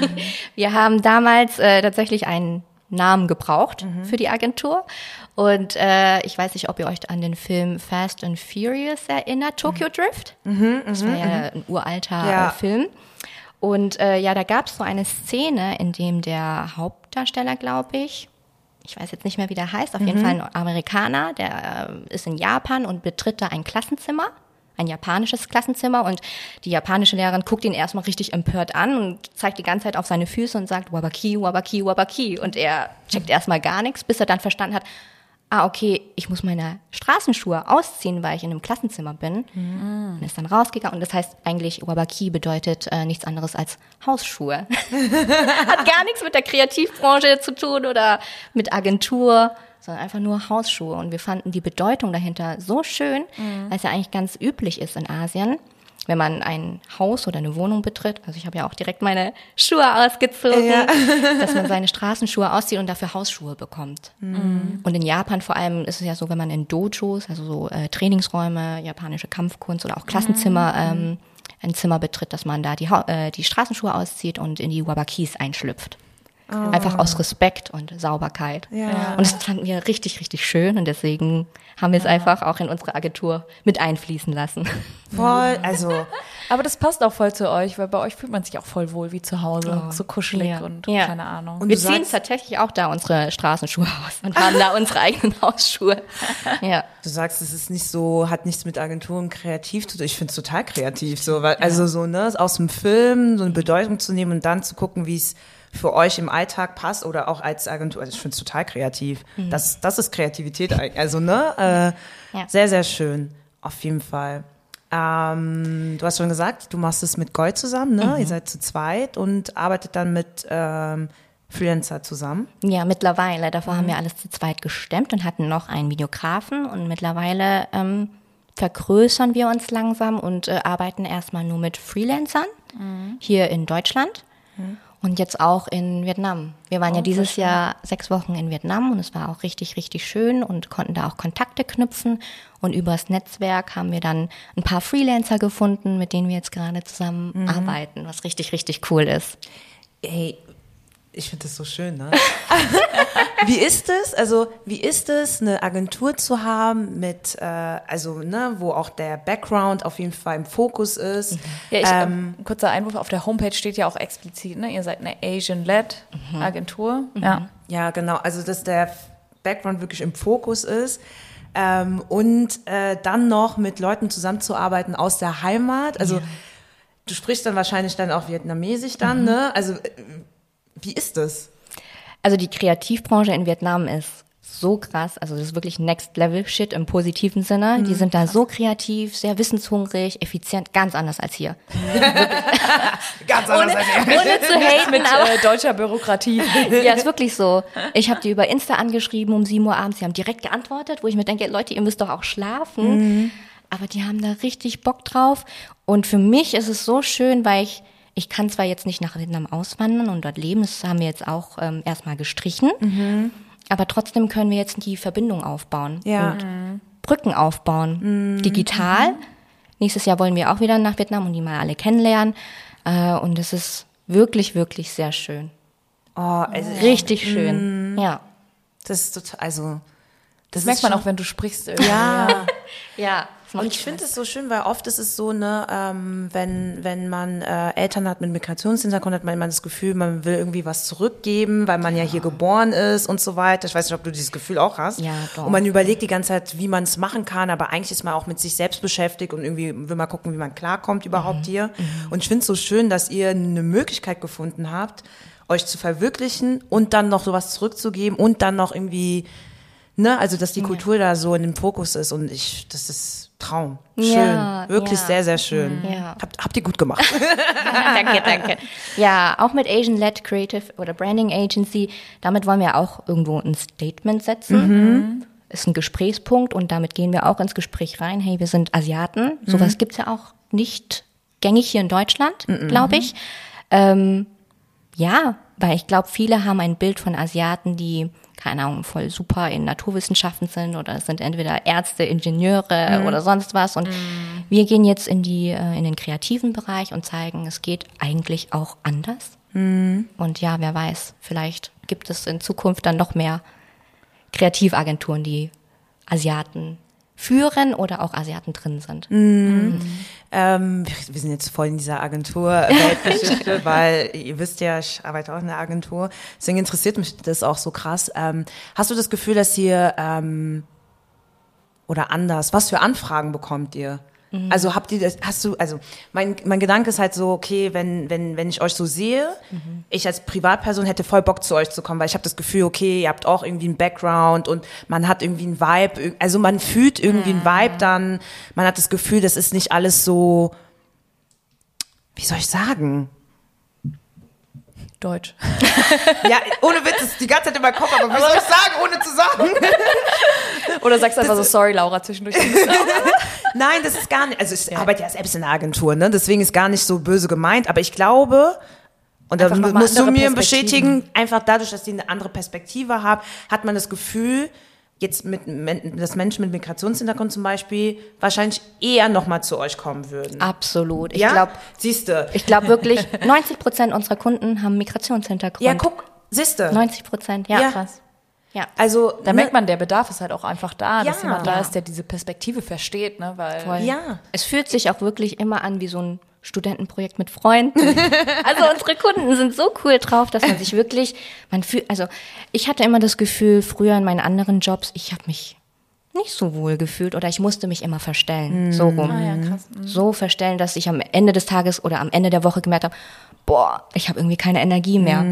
wir haben damals äh, tatsächlich einen Namen gebraucht für die Agentur. Und äh, ich weiß nicht, ob ihr euch an den Film Fast and Furious erinnert, Tokyo Drift. das war ja ein uralter Ja. Film. Und äh, ja, da gab es so eine Szene, in dem der Hauptdarsteller, glaube ich, ich weiß jetzt nicht mehr, wie der heißt, auf jeden Fall ein Amerikaner, der äh, ist in Japan und betritt da ein Klassenzimmer, ein japanisches Klassenzimmer. Und die japanische Lehrerin guckt ihn erstmal richtig empört an und zeigt die ganze Zeit auf seine Füße und sagt Wabaki, Wabaki, Wabaki. Und er checkt erstmal gar nichts, bis er dann verstanden hat, ah, okay, ich muss meine Straßenschuhe ausziehen, weil ich in einem Klassenzimmer bin. Und ist dann rausgegangen. Und das heißt eigentlich, Wabaki bedeutet äh, nichts anderes als Hausschuhe. Hat gar nichts mit der Kreativbranche zu tun oder mit Agentur, sondern einfach nur Hausschuhe. Und wir fanden die Bedeutung dahinter so schön, weil es ja eigentlich ganz üblich ist in Asien. Wenn man ein Haus oder eine Wohnung betritt, also ich habe ja auch direkt meine Schuhe ausgezogen, dass man seine Straßenschuhe auszieht und dafür Hausschuhe bekommt. Und in Japan vor allem ist es ja so, wenn man in Dojos, also so äh, Trainingsräume, japanische Kampfkunst oder auch Klassenzimmer, ähm, ein Zimmer betritt, dass man da die, äh, die Straßenschuhe auszieht und in die Wabakis einschlüpft. Einfach aus Respekt und Sauberkeit. Ja. Und das fanden wir richtig, richtig schön und deswegen haben wir es einfach auch in unsere Agentur mit einfließen lassen. Voll, also Aber das passt auch voll zu euch, weil bei euch fühlt man sich auch voll wohl wie zu Hause. so kuschelig ja. und Ja. keine Ahnung. Und wir ziehen tatsächlich auch da unsere Straßenschuhe aus und haben da unsere eigenen Hausschuhe. Ja. du sagst, es ist nicht so, hat nichts mit Agenturen kreativ zu tun. Ich finde es total kreativ, so, weil, also so, ne, aus dem Film so eine Bedeutung zu nehmen und dann zu gucken, wie es für euch im Alltag passt oder auch als Agentur. Also ich finde es total kreativ. Das, das ist Kreativität eigentlich. Also, ne, äh, Ja. sehr, sehr schön. Auf jeden Fall. Ähm, du hast schon gesagt, du machst es mit Goy zusammen, ne? Ihr seid zu zweit und arbeitet dann mit ähm, Freelancer zusammen. Ja, mittlerweile. Davor haben wir alles zu zweit gestemmt und hatten noch einen Videografen und mittlerweile ähm, vergrößern wir uns langsam und äh, arbeiten erstmal nur mit Freelancern hier in Deutschland und jetzt auch in Vietnam. Wir waren ja dieses Jahr sechs Wochen in Vietnam und es war auch richtig, richtig schön und konnten da auch Kontakte knüpfen und übers Netzwerk haben wir dann ein paar Freelancer gefunden, mit denen wir jetzt gerade zusammen arbeiten, was richtig, richtig cool ist. Ey, ich finde das so schön, ne? wie ist es? Also, wie ist es, eine Agentur zu haben mit, äh, also, ne, wo auch der Background auf jeden Fall im Fokus ist? Ja, ich, ähm, ähm, kurzer Einwurf, auf der Homepage steht ja auch explizit, ne? Ihr seid eine Asian-led Agentur. Ja. Ja, genau. Also, dass der Background wirklich im Fokus ist. Ähm, und äh, dann noch mit Leuten zusammenzuarbeiten aus der Heimat. Also, du sprichst dann wahrscheinlich dann auch Vietnamesisch dann, ne? Also, äh, wie ist das? Also die Kreativbranche in Vietnam ist so krass, also das ist wirklich Next Level Shit im positiven Sinne. Die sind da so kreativ, sehr wissenshungrig, effizient, ganz anders als hier. Ganz Ohne, ohne zu haten, Mit äh, deutscher Bürokratie. ja, ist wirklich so. Ich habe die über Insta angeschrieben um 7 Uhr abends, die haben direkt geantwortet, wo ich mir denke, Leute, ihr müsst doch auch schlafen. Aber die haben da richtig Bock drauf. Und für mich ist es so schön, weil ich, ich kann zwar jetzt nicht nach Vietnam auswandern und dort leben, das haben wir jetzt auch ähm, erstmal gestrichen. Aber trotzdem können wir jetzt die Verbindung aufbauen. Ja. Und Brücken aufbauen. Digital. Nächstes Jahr wollen wir auch wieder nach Vietnam und die mal alle kennenlernen. Äh, und es ist wirklich, wirklich sehr schön. Oh, also, Richtig schön. Ja. das ist total, also, Das ist merkt man auch, wenn du sprichst. irgendwie. Ja. Ja. Und ich finde es so schön, weil oft ist es so, ne, ähm, wenn, wenn man äh, Eltern hat mit Migrationshintergrund, hat man immer das Gefühl, man will irgendwie was zurückgeben, weil man ja, hier geboren ist und so weiter. Ich weiß nicht, ob du dieses Gefühl auch hast. Ja, doch. Und man überlegt die ganze Zeit, wie man es machen kann, aber eigentlich ist man auch mit sich selbst beschäftigt und irgendwie will man gucken, wie man klarkommt überhaupt hier. Und ich finde es so schön, dass ihr eine Möglichkeit gefunden habt, euch zu verwirklichen und dann noch sowas zurückzugeben und dann noch irgendwie, ne, also dass die Kultur da so in dem Fokus ist und ich, das ist Traum. Schön. Ja, Wirklich ja. sehr, sehr schön. Ja. Habt, habt ihr gut gemacht. danke, danke. Ja, auch mit Asian-led Creative oder Branding Agency, damit wollen wir auch irgendwo ein Statement setzen. Ist ein Gesprächspunkt und damit gehen wir auch ins Gespräch rein. Hey, wir sind Asiaten. Sowas gibt's ja auch nicht gängig hier in Deutschland, glaube ich. Ähm, ja, weil ich glaube, viele haben ein Bild von Asiaten, die, keine Ahnung, voll super in Naturwissenschaften sind oder sind entweder Ärzte, Ingenieure oder sonst was. Und wir gehen jetzt in die, äh, in den kreativen Bereich und zeigen, es geht eigentlich auch anders. Und ja, wer weiß, vielleicht gibt es in Zukunft dann noch mehr Kreativagenturen, die Asiaten führen oder auch Asiaten drin sind. ähm, wir- wir sind jetzt voll in dieser Agentur Weltgeschichte, weil ihr wisst ja, ich arbeite auch in der Agentur. Deswegen interessiert mich das auch so krass. Ähm, hast du das Gefühl, dass ihr ähm, oder anders, was für Anfragen bekommt ihr? Also habt ihr das, hast du, also mein, mein Gedanke ist halt so, okay, wenn, wenn, wenn ich euch so sehe, ich als Privatperson hätte voll Bock zu euch zu kommen, weil ich habe das Gefühl, okay, ihr habt auch irgendwie einen Background und man hat irgendwie einen Vibe, also man fühlt irgendwie einen Vibe dann, man hat das Gefühl, das ist nicht alles so, wie soll ich sagen? Deutsch. Ja, ohne Witz, ist die ganze Zeit in meinem Kopf, aber wie soll ich sagen, ohne zu sagen? Oder sagst einfach so, sorry, Laura, zwischendurch. Nein, das ist gar nicht. Also ich arbeite ja selbst in der Agentur, ne? Deswegen ist gar nicht so böse gemeint. Aber ich glaube, und da musst du mir bestätigen, einfach dadurch, dass die eine andere Perspektive haben, hat man das Gefühl, jetzt mit dass Menschen mit Migrationshintergrund zum Beispiel wahrscheinlich eher nochmal zu euch kommen würden. Absolut. Ich ja, glaube, siehst du. ich glaube wirklich, 90 Prozent unserer Kunden haben Migrationshintergrund. Ja, guck, siehst du. 90 Prozent, ja. Ja. Krass. Ja. Also Da ne, merkt man, der Bedarf ist halt auch einfach da, dass Ja. jemand da ist, der diese Perspektive versteht, ne? Weil Voll. Ja. Es fühlt sich auch wirklich immer an wie so ein Studentenprojekt mit Freunden. also unsere Kunden sind so cool drauf, dass man sich wirklich, man fühlt, also ich hatte immer das Gefühl, früher in meinen anderen Jobs, ich habe mich nicht so wohl gefühlt oder ich musste mich immer verstellen, so rum. Ah, ja, krass. So verstellen, dass ich am Ende des Tages oder am Ende der Woche gemerkt habe, boah, ich habe irgendwie keine Energie mehr.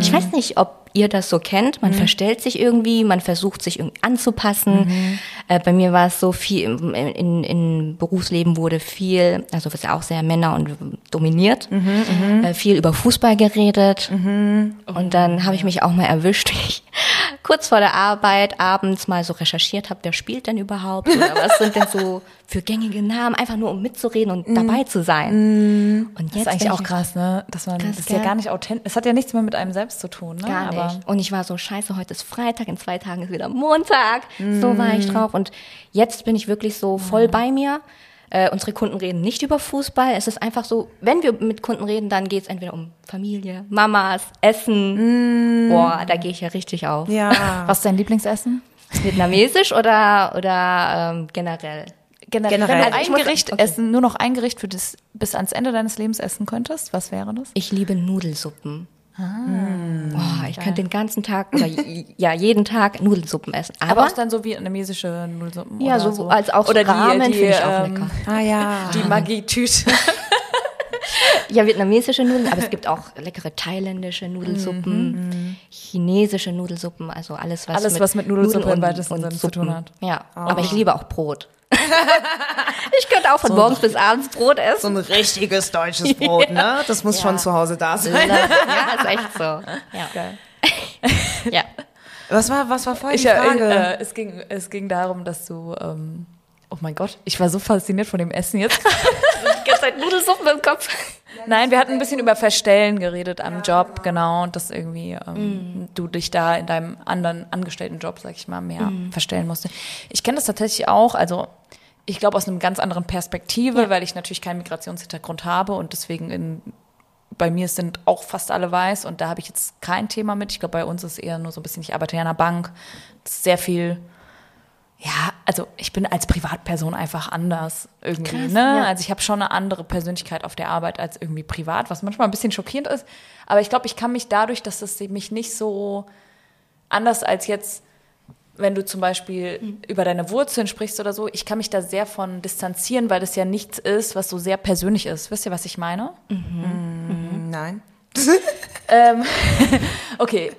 Ich weiß nicht, ob ihr das so kennt. Man verstellt sich irgendwie, man versucht sich irgendwie anzupassen. Äh, bei mir war es so viel, im, in, in Berufsleben wurde viel, also was ja auch sehr Männer und dominiert, äh, viel über Fußball geredet. Und dann habe ich mich auch mal erwischt, kurz vor der Arbeit abends mal so recherchiert habe, wer spielt denn überhaupt oder was sind denn so für gängige Namen, einfach nur um mitzureden und dabei zu sein. Und Das ist jetzt eigentlich auch krass, ne? Dass man, Krass, das ist ja gar nicht authentisch. Es hat ja nichts mehr mit einem selbst zu tun, ne? Gar Aber nicht. Und ich war so, scheiße, heute ist Freitag, in zwei Tagen ist wieder Montag. So war ich drauf. Und jetzt bin ich wirklich so voll bei mir. Äh, unsere Kunden reden nicht über Fußball. Es ist einfach so, wenn wir mit Kunden reden, dann geht es entweder um Familie, Mamas, Essen. Boah, da gehe ich ja richtig auf. Ja. Was ist dein Lieblingsessen? Vietnamesisch oder, oder ähm, generell? Generell. Generell. Wenn du Also ein muss- Gericht okay. essen, nur noch ein Gericht für das bis ans Ende deines Lebens essen könntest, was wäre das? Ich liebe Nudelsuppen. Boah, ich könnte den ganzen Tag oder ja jeden Tag Nudelsuppen essen. Aber, Aber auch dann so vietnamesische Nudelsuppen ja, oder so, als auch so oder die, Ramen die, finde ich auch ähm, lecker. Ah ja. Die Maggi-Tüte. Ja, vietnamesische Nudeln, aber es gibt auch leckere thailändische Nudelsuppen, chinesische Nudelsuppen, also alles was Alles, mit was mit Nudelsuppe Nudeln im weitesten Sinne zu tun hat. Ja, aber ich liebe auch Brot. ich könnte auch von morgens bis abends Brot So essen. ein richtiges deutsches Brot, ne? Das muss Ja. schon zu Hause da sein. Ja, ist echt so. Ja. Geil. ja. Was war, was war vorher Ich, die Frage? äh, es, ging, es ging darum, dass du. Ähm, oh mein Gott, ich war so fasziniert von dem Essen jetzt. Die ganze Zeit Nudelsuppen im Kopf. Nein, wir hatten ein bisschen über Verstellen geredet am Job, genau, und dass irgendwie ähm, du dich da in deinem anderen angestellten Job, sag ich mal, mehr verstellen musst. Ich kenne das tatsächlich auch, also ich glaube aus einem ganz anderen Perspektive, weil ich natürlich keinen Migrationshintergrund habe und deswegen in bei mir sind auch fast alle weiß und da habe ich jetzt kein Thema mit. Ich glaube, bei uns ist eher nur so ein bisschen, ich arbeite ja in einer Bank, sehr viel ja, also ich bin als Privatperson einfach anders irgendwie, Krass, ne? ja. Also ich habe schon eine andere Persönlichkeit auf der Arbeit als irgendwie privat, was manchmal ein bisschen schockierend ist. Aber ich glaube, ich kann mich dadurch, dass es mich nicht so anders als jetzt, wenn du zum Beispiel Mhm. über deine Wurzeln sprichst oder so, ich kann mich da sehr von distanzieren, weil das ja nichts ist, was so sehr persönlich ist. Wisst ihr, was ich meine? Nein. Ähm, okay,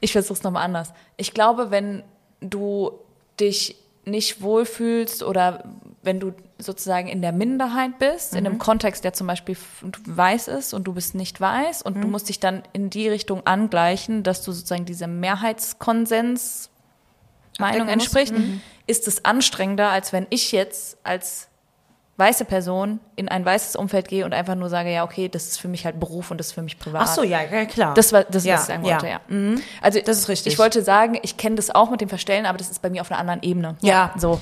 ich versuche es nochmal anders. Ich glaube, wenn du dich nicht wohlfühlst oder wenn du sozusagen in der Minderheit bist, in einem Kontext, der zum Beispiel weiß ist und du bist nicht weiß und du musst dich dann in die Richtung angleichen, dass du sozusagen diesem Mehrheitskonsens Meinung entspricht, ist es anstrengender, als wenn ich jetzt als weiße Person in ein weißes Umfeld gehe und einfach nur sage, ja, okay, das ist für mich halt Beruf und das ist für mich privat. Ach so, ja, ja klar. Das war das, Ja, was ich sagen ja. wollte, ja. Also Das ist richtig. Ich wollte sagen, ich kenne das auch mit dem Verstellen, aber das ist bei mir auf einer anderen Ebene. Ja. So.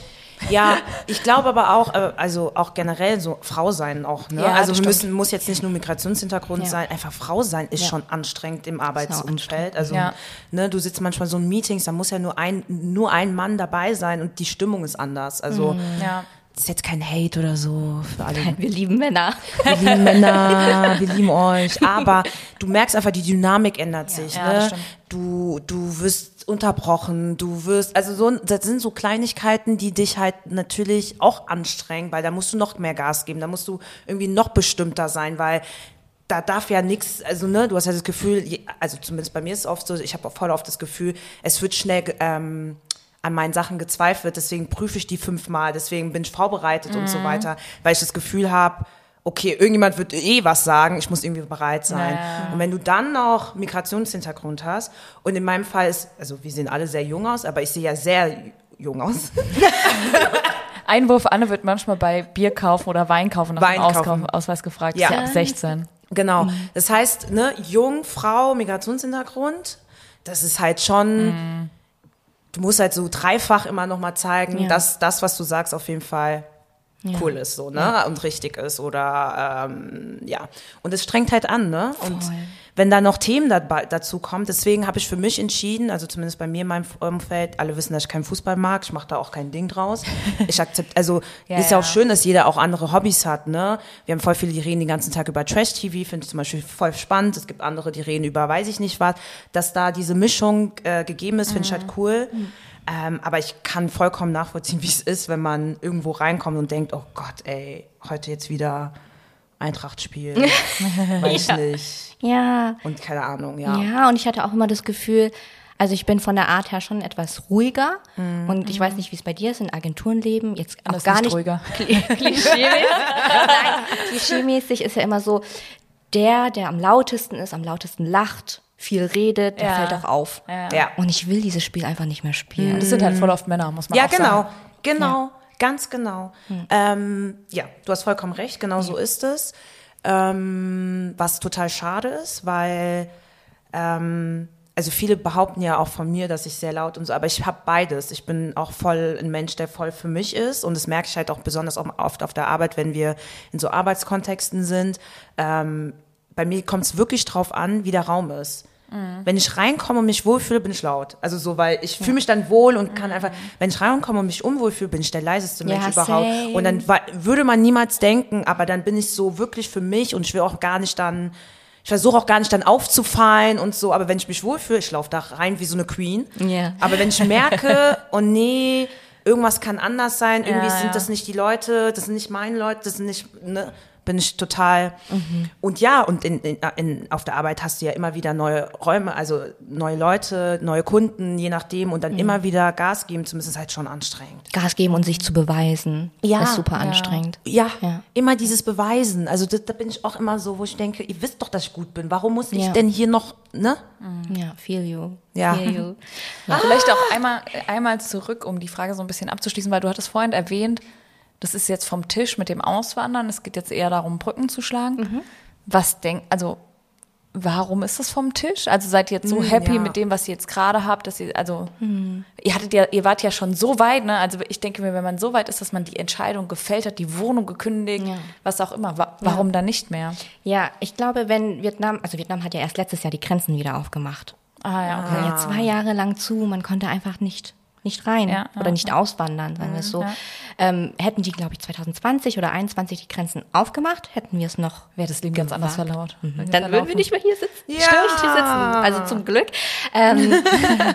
Ja, ich glaube aber auch, äh, also auch generell so Frau sein auch, ne? Ja, also wir müssen, muss jetzt nicht nur Migrationshintergrund Ja. sein, einfach Frau sein ist Ja. schon anstrengend im Arbeitsumfeld. Also, Ja. ne, du sitzt manchmal so in Meetings, da muss ja nur ein, nur ein Mann dabei sein und die Stimmung ist anders. Also, Ja. Das ist jetzt kein Hate oder so für alle. Wir lieben Männer. Wir lieben Männer, wir lieben euch. Aber du merkst einfach, die Dynamik ändert sich. Ja, ne? stimmt. Du, du wirst unterbrochen, du wirst, also so, das sind so Kleinigkeiten, die dich halt natürlich auch anstrengen, weil da musst du noch mehr Gas geben, da musst du irgendwie noch bestimmter sein, weil da darf ja nichts, also ne, du hast ja das Gefühl, also zumindest bei mir ist es oft so, ich habe auch voll oft das Gefühl, es wird schnell ähm, an meinen Sachen gezweifelt, deswegen prüfe ich die fünfmal, deswegen bin ich vorbereitet und Mhm. so weiter, weil ich das Gefühl habe, okay, irgendjemand wird eh was sagen, ich muss irgendwie bereit sein. Ja. Und wenn du dann noch Migrationshintergrund hast, und in meinem Fall ist, also wir sehen alle sehr jung aus, aber ich sehe ja sehr jung aus. Einwurf, Anne wird manchmal bei Bier kaufen oder Wein kaufen nach Wein dem kaufen. Ausweis gefragt. Ja. Ist ja ab 16. Genau. Mhm. Das heißt, ne, jung, Frau, Migrationshintergrund, das ist halt schon, Mhm. Du musst halt so dreifach immer noch mal zeigen, Ja. dass das, was du sagst, auf jeden Fall cool ist, so, ne, und richtig ist oder, ähm, ja. Und es strengt halt an, ne, und Voll. wenn da noch Themen dabei, dazu kommen, deswegen habe ich für mich entschieden, also zumindest bei mir in meinem Umfeld, alle wissen, dass ich keinen Fußball mag, ich mache da auch kein Ding draus. Ich akzeptiere, also Ja, ist ja auch ja. schön, dass jeder auch andere Hobbys hat, ne? Wir haben voll viele, die reden den ganzen Tag über Trash-TV, finde ich zum Beispiel voll spannend. Es gibt andere, die reden über weiß ich nicht was. Dass da diese Mischung äh, gegeben ist, finde ich halt cool. Ähm, aber ich kann vollkommen nachvollziehen, wie es ist, wenn man irgendwo reinkommt und denkt, oh Gott, ey, heute jetzt wieder Eintracht spielen. weiß Ja. nicht. Ja. Und keine Ahnung, ja. Ja, und ich hatte auch immer das Gefühl, also ich bin von der Art her schon etwas ruhiger und ich weiß nicht, wie es bei dir ist in Agenturenleben, jetzt auch ist gar nicht ruhiger. Kli- klischeemäßig. Nein, klischeemäßig ist ja immer so, der, der am lautesten ist, am lautesten lacht, viel redet, der Ja. fällt auch auf. Ja. Ja. Und ich will dieses Spiel einfach nicht mehr spielen. Das sind halt voll oft Männer, muss man Ja, auch genau, sagen. genau, ganz genau. Ähm, ja, du hast vollkommen recht, genau so ist es. Ähm, was total schade ist, weil ähm, also viele behaupten ja auch von mir, dass ich sehr laut und so, aber ich habe beides. Ich bin auch voll ein Mensch, der voll für mich ist und das merke ich halt auch besonders auch oft auf der Arbeit, wenn wir in so Arbeitskontexten sind. Ähm, bei mir kommt es wirklich drauf an, wie der Raum ist. Wenn ich reinkomme und mich wohlfühle, bin ich laut. Also so, weil ich fühle mich dann wohl und kann einfach, wenn ich reinkomme und mich unwohl fühle, bin ich der leiseste Mensch Ja, überhaupt. same. Und dann würde man niemals denken, aber dann bin ich so wirklich für mich und ich will auch gar nicht dann, ich versuche auch gar nicht dann aufzufallen und so, aber wenn ich mich wohlfühle, ich laufe da rein wie so eine Queen. Ja. Aber wenn ich merke, oh nee, irgendwas kann anders sein, irgendwie Ja, sind das nicht die Leute, das sind nicht meine Leute, das sind nicht, ne, bin ich total. Mhm. Und ja, und in, in, in, auf der Arbeit hast du ja immer wieder neue Räume, also neue Leute, neue Kunden, je nachdem, und dann Mhm. immer wieder Gas geben, zumindest ist halt schon anstrengend. Gas geben und sich zu beweisen. Ja, ist super ja. anstrengend. Ja, Ja. immer dieses Beweisen. Also da, da bin ich auch immer so, wo ich denke, ihr wisst doch, dass ich gut bin. Warum muss ich Ja. denn hier noch, ne? Ja, feel you. Ja. Feel you. Vielleicht auch einmal, einmal zurück, um die Frage so ein bisschen abzuschließen, weil du hattest vorhin erwähnt, das ist jetzt vom Tisch mit dem Auswandern, es geht jetzt eher darum, Brücken zu schlagen. Mhm. Was denk, also warum ist das vom Tisch? Also seid ihr jetzt so Mm, happy ja. mit dem, was ihr jetzt gerade habt, dass ihr, also Mhm. ihr hattet ja, ihr wart ja schon so weit, ne? Also ich denke mir, wenn man so weit ist, dass man die Entscheidung gefällt hat, die Wohnung gekündigt, Ja. was auch immer, wa warum dann nicht mehr? Ja, ich glaube, wenn Vietnam, also Vietnam hat ja erst letztes Jahr die Grenzen wieder aufgemacht. Ah ja, okay. War ja zwei Jahre lang zu, man konnte einfach nicht nicht rein Ja, ja, oder nicht auswandern, sagen wir es so. ja. Ähm, hätten die, glaube ich, 2020 oder 2021 die Grenzen aufgemacht, hätten wir es noch. Wäre das Leben ganz anders verlaut. Dann würden wir nicht mehr hier sitzen. Ja. Stimmt, hier sitzen. Also zum Glück. Ähm,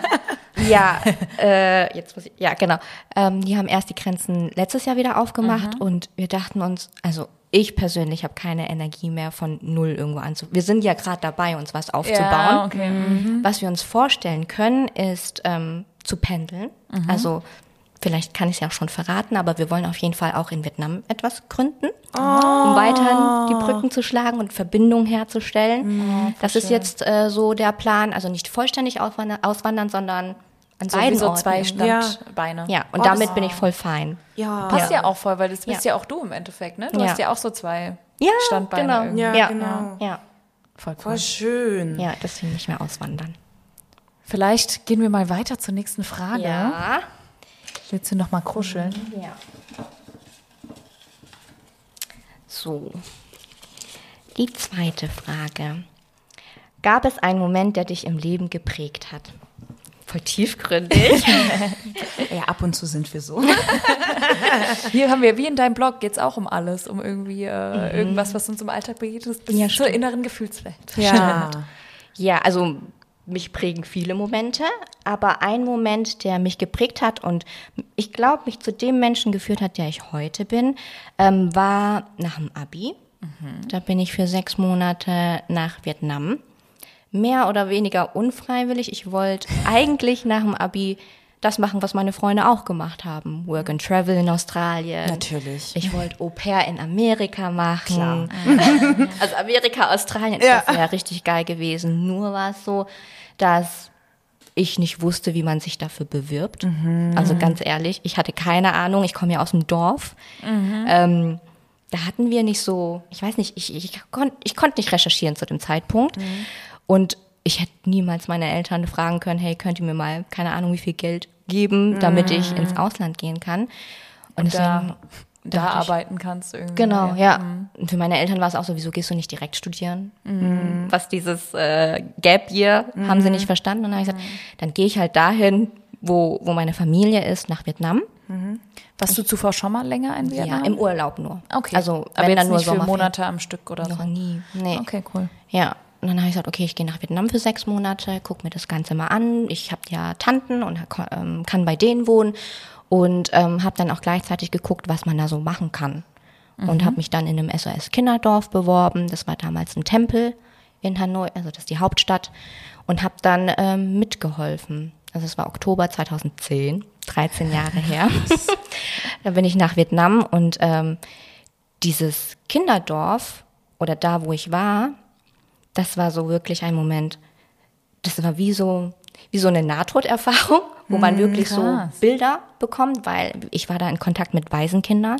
ja, äh, jetzt muss ich, ja, genau. Ähm, die haben erst die Grenzen letztes Jahr wieder aufgemacht und wir dachten uns, also ich persönlich habe keine Energie mehr von null irgendwo anzu. Wir sind ja gerade dabei, uns was aufzubauen. Ja, okay. Was wir uns vorstellen können, ist ähm, zu pendeln. Also vielleicht kann ich es ja auch schon verraten, aber wir wollen auf jeden Fall auch in Vietnam etwas gründen, um weiterhin die Brücken zu schlagen und Verbindungen herzustellen. das ist jetzt äh, so der Plan, also nicht vollständig auswandern, auswandern sondern an So beiden so Orten. zwei Ja. Standbeine. Ja, und Oh, damit bin ich voll fein. Ja. Passt ja. auch voll, weil das bist Ja. ja auch du im Endeffekt, ne? Du Ja. hast ja auch so zwei Ja, Standbeine genau. Ja, Ja, genau. Ja, Voll cool. Voll schön. ja, deswegen nicht mehr auswandern. Vielleicht gehen wir mal weiter zur nächsten Frage. Ja. Willst du noch mal kuscheln? Ja. So. Die zweite Frage. Gab es einen Moment, der dich im Leben geprägt hat? Voll tiefgründig. Ja, ab und zu sind wir so. Hier haben wir, wie in deinem Blog, geht's auch um alles, um irgendwie äh, irgendwas, was uns im Alltag begegnet, bis Ja, zur stimmt. inneren Gefühlswelt. Ja. ja, also mich prägen viele Momente, aber ein Moment, der mich geprägt hat und ich glaube, mich zu dem Menschen geführt hat, der ich heute bin, ähm, war nach dem Abi. Da bin ich für sechs Monate nach Vietnam. Mehr oder weniger unfreiwillig. Ich wollte eigentlich nach dem Abi das machen, was meine Freunde auch gemacht haben. Work and Travel in Australien. Natürlich. Ich wollte Au pair in Amerika machen. also Amerika, Australien, das wäre richtig geil gewesen. Nur war es so, dass ich nicht wusste, wie man sich dafür bewirbt. Also ganz ehrlich, ich hatte keine Ahnung. Ich komme ja aus dem Dorf. Ähm, da hatten wir nicht so, ich weiß nicht, ich, ich, kon, ich konnte nicht recherchieren zu dem Zeitpunkt. Und ich hätte niemals meine Eltern fragen können, hey, könnt ihr mir mal, keine Ahnung, wie viel Geld geben, damit ich ins Ausland gehen kann. Und, Da, deswegen da arbeiten kannst irgendwie. Genau, ja. Und für meine Eltern war es auch so, wieso gehst du nicht direkt studieren? Was dieses äh, Gap Year haben sie nicht verstanden. Und dann habe ich gesagt, dann gehe ich halt dahin, wo, wo meine Familie ist, nach Vietnam. Warst du zuvor schon mal länger in Vietnam? Ja, im Urlaub nur. Okay. Also aber jetzt dann nur nicht für. Monate am Stück oder Noch so. nie. Nee. Okay, cool. Ja. Und dann habe ich gesagt, okay, ich gehe nach Vietnam für sechs Monate, guck mir das Ganze mal an. Ich habe ja Tanten und ähm, kann bei denen wohnen und ähm, habe dann auch gleichzeitig geguckt, was man da so machen kann. Und habe mich dann in einem SOS Kinderdorf beworben. Das war damals ein Tempel in Hanoi, also das ist die Hauptstadt. Und habe dann ähm, mitgeholfen. Also es war Oktober 2010, 13 Jahre her. da bin ich nach Vietnam und ähm, dieses Kinderdorf oder da, wo ich war, das war so wirklich ein Moment, das war wie so, wie so eine Nahtoderfahrung, wo man wirklich so krass. Bilder bekommt, weil ich war da in Kontakt mit Waisenkindern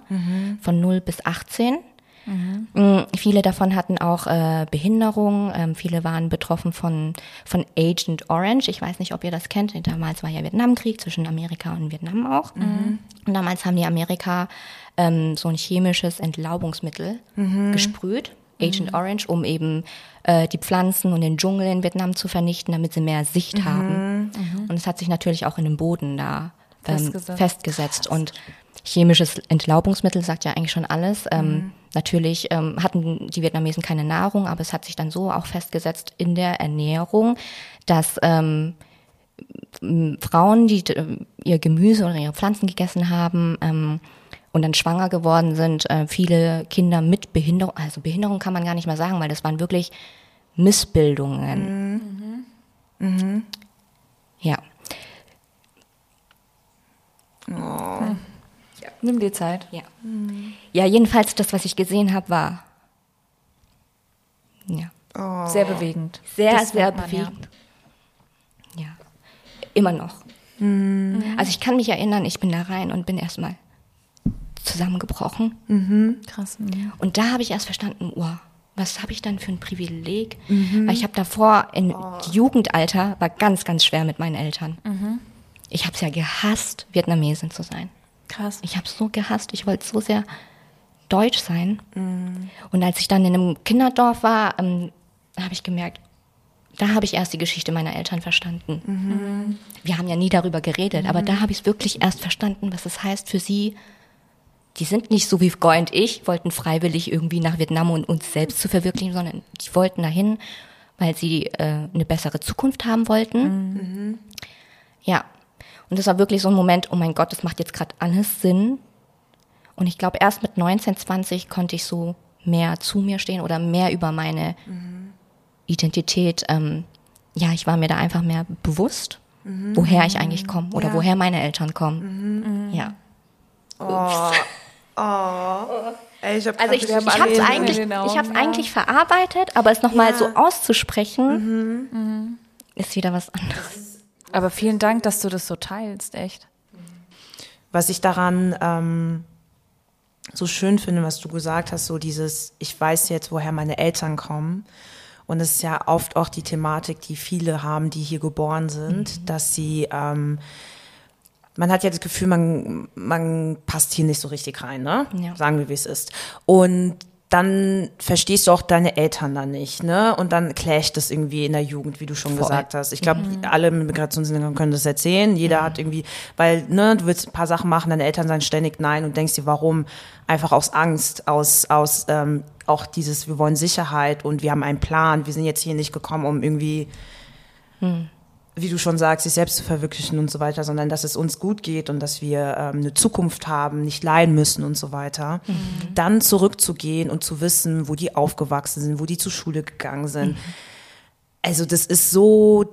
von 0 bis 18. Mm, Viele davon hatten auch äh, Behinderung. Ähm, viele waren betroffen von, von Agent Orange. Ich weiß nicht, ob ihr das kennt. Damals war ja Vietnamkrieg zwischen Amerika und Vietnam auch. Und damals haben die Amerika ähm, so ein chemisches Entlaubungsmittel gesprüht. Agent Orange, um eben äh, die Pflanzen und den Dschungel in Vietnam zu vernichten, damit sie mehr Sicht haben. Und es hat sich natürlich auch in dem Boden da ähm, Festgesetzt. festgesetzt. Und chemisches Entlaubungsmittel sagt ja eigentlich schon alles. Ähm, Natürlich ähm, hatten die Vietnamesen keine Nahrung, aber es hat sich dann so auch festgesetzt in der Ernährung, dass ähm, Frauen, die äh, ihr Gemüse oder ihre Pflanzen gegessen haben ähm, und dann schwanger geworden sind, äh, viele Kinder mit Behinderung, also Behinderung kann man gar nicht mehr sagen, weil das waren wirklich Missbildungen. Ja. Nimm dir Zeit. Ja. Ja, jedenfalls das, was ich gesehen habe, war ja, Sehr bewegend. sehr, Das sehr man, ja. bewegend. Ja. Immer noch. Also ich kann mich erinnern, ich bin da rein und bin erstmal zusammengebrochen. Krass. Und da habe ich erst verstanden, oh, was habe ich dann für ein Privileg? Weil ich habe davor, im Jugendalter, war ganz, ganz schwer mit meinen Eltern. Ich habe es ja gehasst, Vietnamesin zu sein. Krass. Ich habe so gehasst. Ich wollte so sehr deutsch sein. Und als ich dann in einem Kinderdorf war, ähm, habe ich gemerkt, da habe ich erst die Geschichte meiner Eltern verstanden. Wir haben ja nie darüber geredet, aber da habe ich es wirklich erst verstanden, was es heißt für sie. Die sind nicht so wie Goy und ich, wollten freiwillig irgendwie nach Vietnam und uns selbst zu verwirklichen, sondern die wollten dahin, weil sie äh, eine bessere Zukunft haben wollten. Ja. Und das war wirklich so ein Moment, oh mein Gott, das macht jetzt gerade alles Sinn. Und ich glaube, erst mit 19, 20 konnte ich so mehr zu mir stehen oder mehr über meine Identität. Ähm, ja, ich war mir da einfach mehr bewusst, woher ich eigentlich komme oder Ja. woher meine Eltern kommen. Ja. Ey, ich hab Also ich, ich habe es eigentlich, ich hab's Augen, eigentlich verarbeitet, aber es nochmal Ja. so auszusprechen, ist wieder was anderes. Aber vielen Dank, dass du das so teilst, echt. Was ich daran ähm, so schön finde, was du gesagt hast, so dieses, ich weiß jetzt, woher meine Eltern kommen. Und es ist ja oft auch die Thematik, die viele haben, die hier geboren sind, dass sie, ähm, man hat ja das Gefühl, man, man passt hier nicht so richtig rein, ne? Ja. Sagen wir, wie es ist. Und dann verstehst du auch deine Eltern dann nicht, ne? Und dann clasht das irgendwie in der Jugend, wie du schon Voll. gesagt hast. Ich glaube, alle mit Migrationshintergrund können das erzählen. Jeder hat irgendwie, weil, ne, du willst ein paar Sachen machen, deine Eltern sagen ständig nein und denkst dir, warum? Einfach aus Angst, aus, aus ähm, auch dieses, wir wollen Sicherheit und wir haben einen Plan. Wir sind jetzt hier nicht gekommen, um irgendwie wie du schon sagst, sich selbst zu verwirklichen und so weiter, sondern dass es uns gut geht und dass wir ähm, eine Zukunft haben, nicht leiden müssen und so weiter. Dann zurückzugehen und zu wissen, wo die aufgewachsen sind, wo die zur Schule gegangen sind. Also das ist so,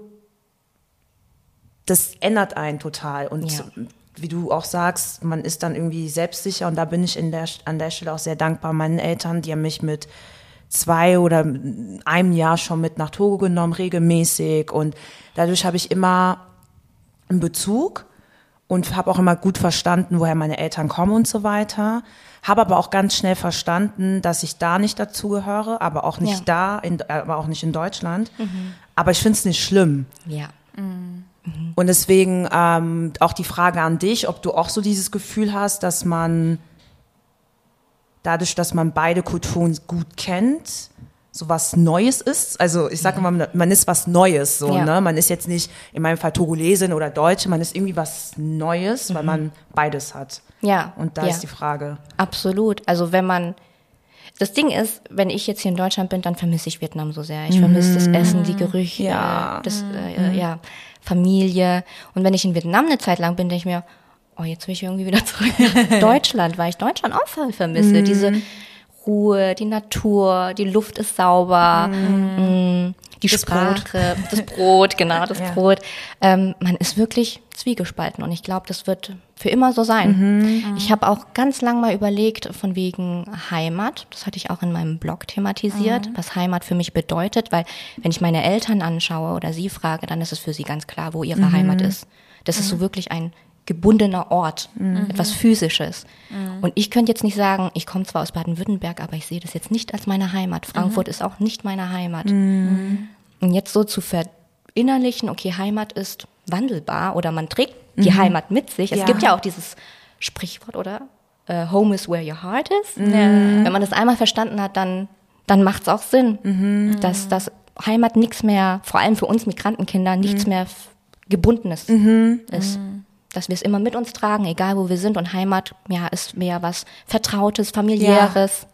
das ändert einen total. Und Ja. wie du auch sagst, man ist dann irgendwie selbstsicher und da bin ich in der, an der Stelle auch sehr dankbar meinen Eltern, die haben mich mit zwei oder einem Jahr schon mit nach Togo genommen, regelmäßig. Und dadurch habe ich immer einen Bezug und habe auch immer gut verstanden, woher meine Eltern kommen und so weiter. Habe aber auch ganz schnell verstanden, dass ich da nicht dazugehöre, aber auch nicht da, in, aber auch nicht in Deutschland. Aber ich finde es nicht schlimm. Ja. Und deswegen ähm, auch die Frage an dich, ob du auch so dieses Gefühl hast, dass man dadurch, dass man beide Kulturen gut kennt, so was Neues ist. Also ich sage immer, man ist was Neues. So, Ja. ne? Man ist jetzt nicht in meinem Fall Togolesin oder Deutsche, man ist irgendwie was Neues, weil man beides hat. Ja. Und da ja. ist die Frage. Absolut. Also wenn man das Ding ist, wenn ich jetzt hier in Deutschland bin, dann vermisse ich Vietnam so sehr. Ich vermisse das Essen, die Gerüche, Ja. das äh, ja Familie. Und wenn ich in Vietnam eine Zeit lang bin, denke ich mir, oh, jetzt will ich irgendwie wieder zurück nach Deutschland, weil ich Deutschland auch voll vermisse. Diese Ruhe, die Natur, die Luft ist sauber, mm, die Das Sprache, das Brot, genau, das Ja. Brot. Ähm, man ist wirklich zwiegespalten und ich glaube, das wird für immer so sein. Ich habe auch ganz lang mal überlegt, von wegen Heimat, das hatte ich auch in meinem Blog thematisiert, was Heimat für mich bedeutet, weil wenn ich meine Eltern anschaue oder sie frage, dann ist es für sie ganz klar, wo ihre Heimat ist. Das ist so wirklich ein gebundener Ort, etwas Physisches. Und ich könnte jetzt nicht sagen, ich komme zwar aus Baden-Württemberg, aber ich sehe das jetzt nicht als meine Heimat. Frankfurt ist auch nicht meine Heimat. Und jetzt so zu verinnerlichen, okay, Heimat ist wandelbar oder man trägt die Heimat mit sich. Es Ja. gibt ja auch dieses Sprichwort, oder? Äh, Home is where your heart is. Wenn man das einmal verstanden hat, dann, dann macht es auch Sinn, dass, dass Heimat nichts mehr, vor allem für uns Migrantenkinder, nichts mehr Gebundenes ist. Dass wir es immer mit uns tragen, egal wo wir sind. Und Heimat, ja, ist mehr was Vertrautes, familiäres,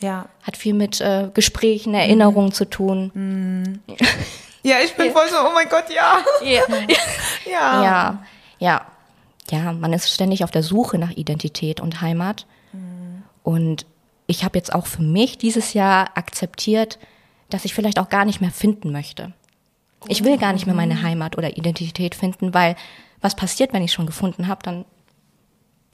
Ja. hat viel mit äh, Gesprächen, Erinnerungen zu tun. Ja, ich bin voll so, oh mein Gott, ja. Ja. Ja. Ja, ja. Ja, man ist ständig auf der Suche nach Identität und Heimat. Und ich habe jetzt auch für mich dieses Jahr akzeptiert, dass ich vielleicht auch gar nicht mehr finden möchte. Ich will gar nicht mehr meine Heimat oder Identität finden, weil was passiert, wenn ich schon gefunden habe, dann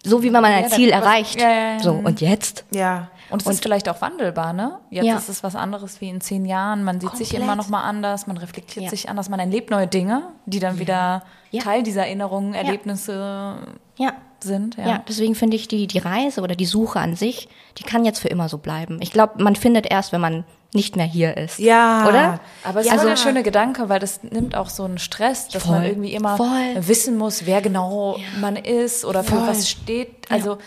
so wie man mein Ja, Ziel was- erreicht. ja, ja, ja. So und jetzt? Ja. Und es ist vielleicht auch wandelbar, ne? Jetzt Ja. ist es was anderes wie in zehn Jahren. Man sieht sich Komplett. immer noch mal anders, man reflektiert Ja. sich anders, man erlebt neue Dinge, die dann wieder Ja. Teil dieser Erinnerungen, Erlebnisse Ja. sind. Ja. Ja, deswegen finde ich die, die Reise oder die Suche an sich, die kann jetzt für immer so bleiben. Ich glaube, man findet erst, wenn man nicht mehr hier ist. Ja. Oder? Aber es Ja. ist voll der schöne Gedanke, weil das nimmt auch so einen Stress, dass man Voll. irgendwie immer Voll. wissen muss, wer genau man ist oder für Voll. was steht. Also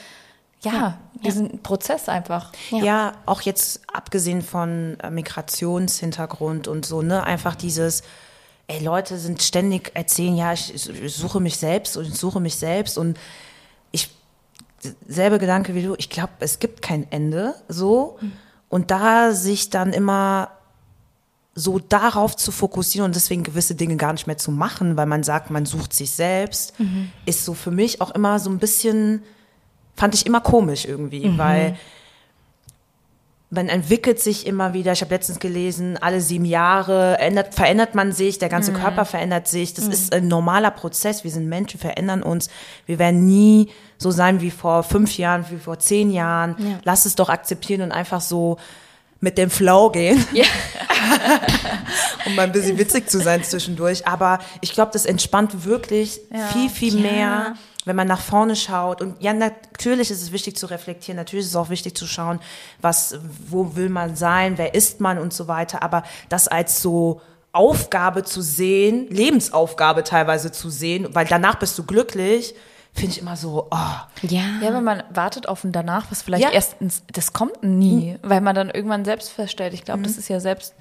ja, diesen Prozess einfach. Ja. auch jetzt abgesehen von äh, Migrationshintergrund und so, ne, einfach dieses, ey, Leute sind ständig erzählen, ja, ich, ich suche mich selbst und ich suche mich selbst und ich, selbe Gedanke wie du, ich glaube, es gibt kein Ende, so. Und da sich dann immer so darauf zu fokussieren und deswegen gewisse Dinge gar nicht mehr zu machen, weil man sagt, man sucht sich selbst, ist so für mich auch immer so ein bisschen, fand ich immer komisch irgendwie, weil man entwickelt sich immer wieder. Ich habe letztens gelesen, alle sieben Jahre ändert, verändert man sich, der ganze Körper verändert sich. Das ist ein normaler Prozess. Wir sind Menschen, verändern uns. Wir werden nie so sein wie vor fünf Jahren, wie vor zehn Jahren. Lass es doch akzeptieren und einfach so mit dem Flow gehen. um mal ein bisschen witzig zu sein zwischendurch. Aber ich glaube, das entspannt wirklich viel, viel mehr, wenn man nach vorne schaut. Und ja, natürlich ist es wichtig zu reflektieren. Natürlich ist es auch wichtig zu schauen, was, wo will man sein, wer ist man und so weiter. Aber das als so Aufgabe zu sehen, Lebensaufgabe teilweise zu sehen, weil danach bist du glücklich, finde ich immer so, oh, Ja. Ja, wenn man wartet auf ein danach, was vielleicht Ja. erstens, das kommt nie, weil man dann irgendwann selbst feststellt. Ich glaube, das ist ja selbst,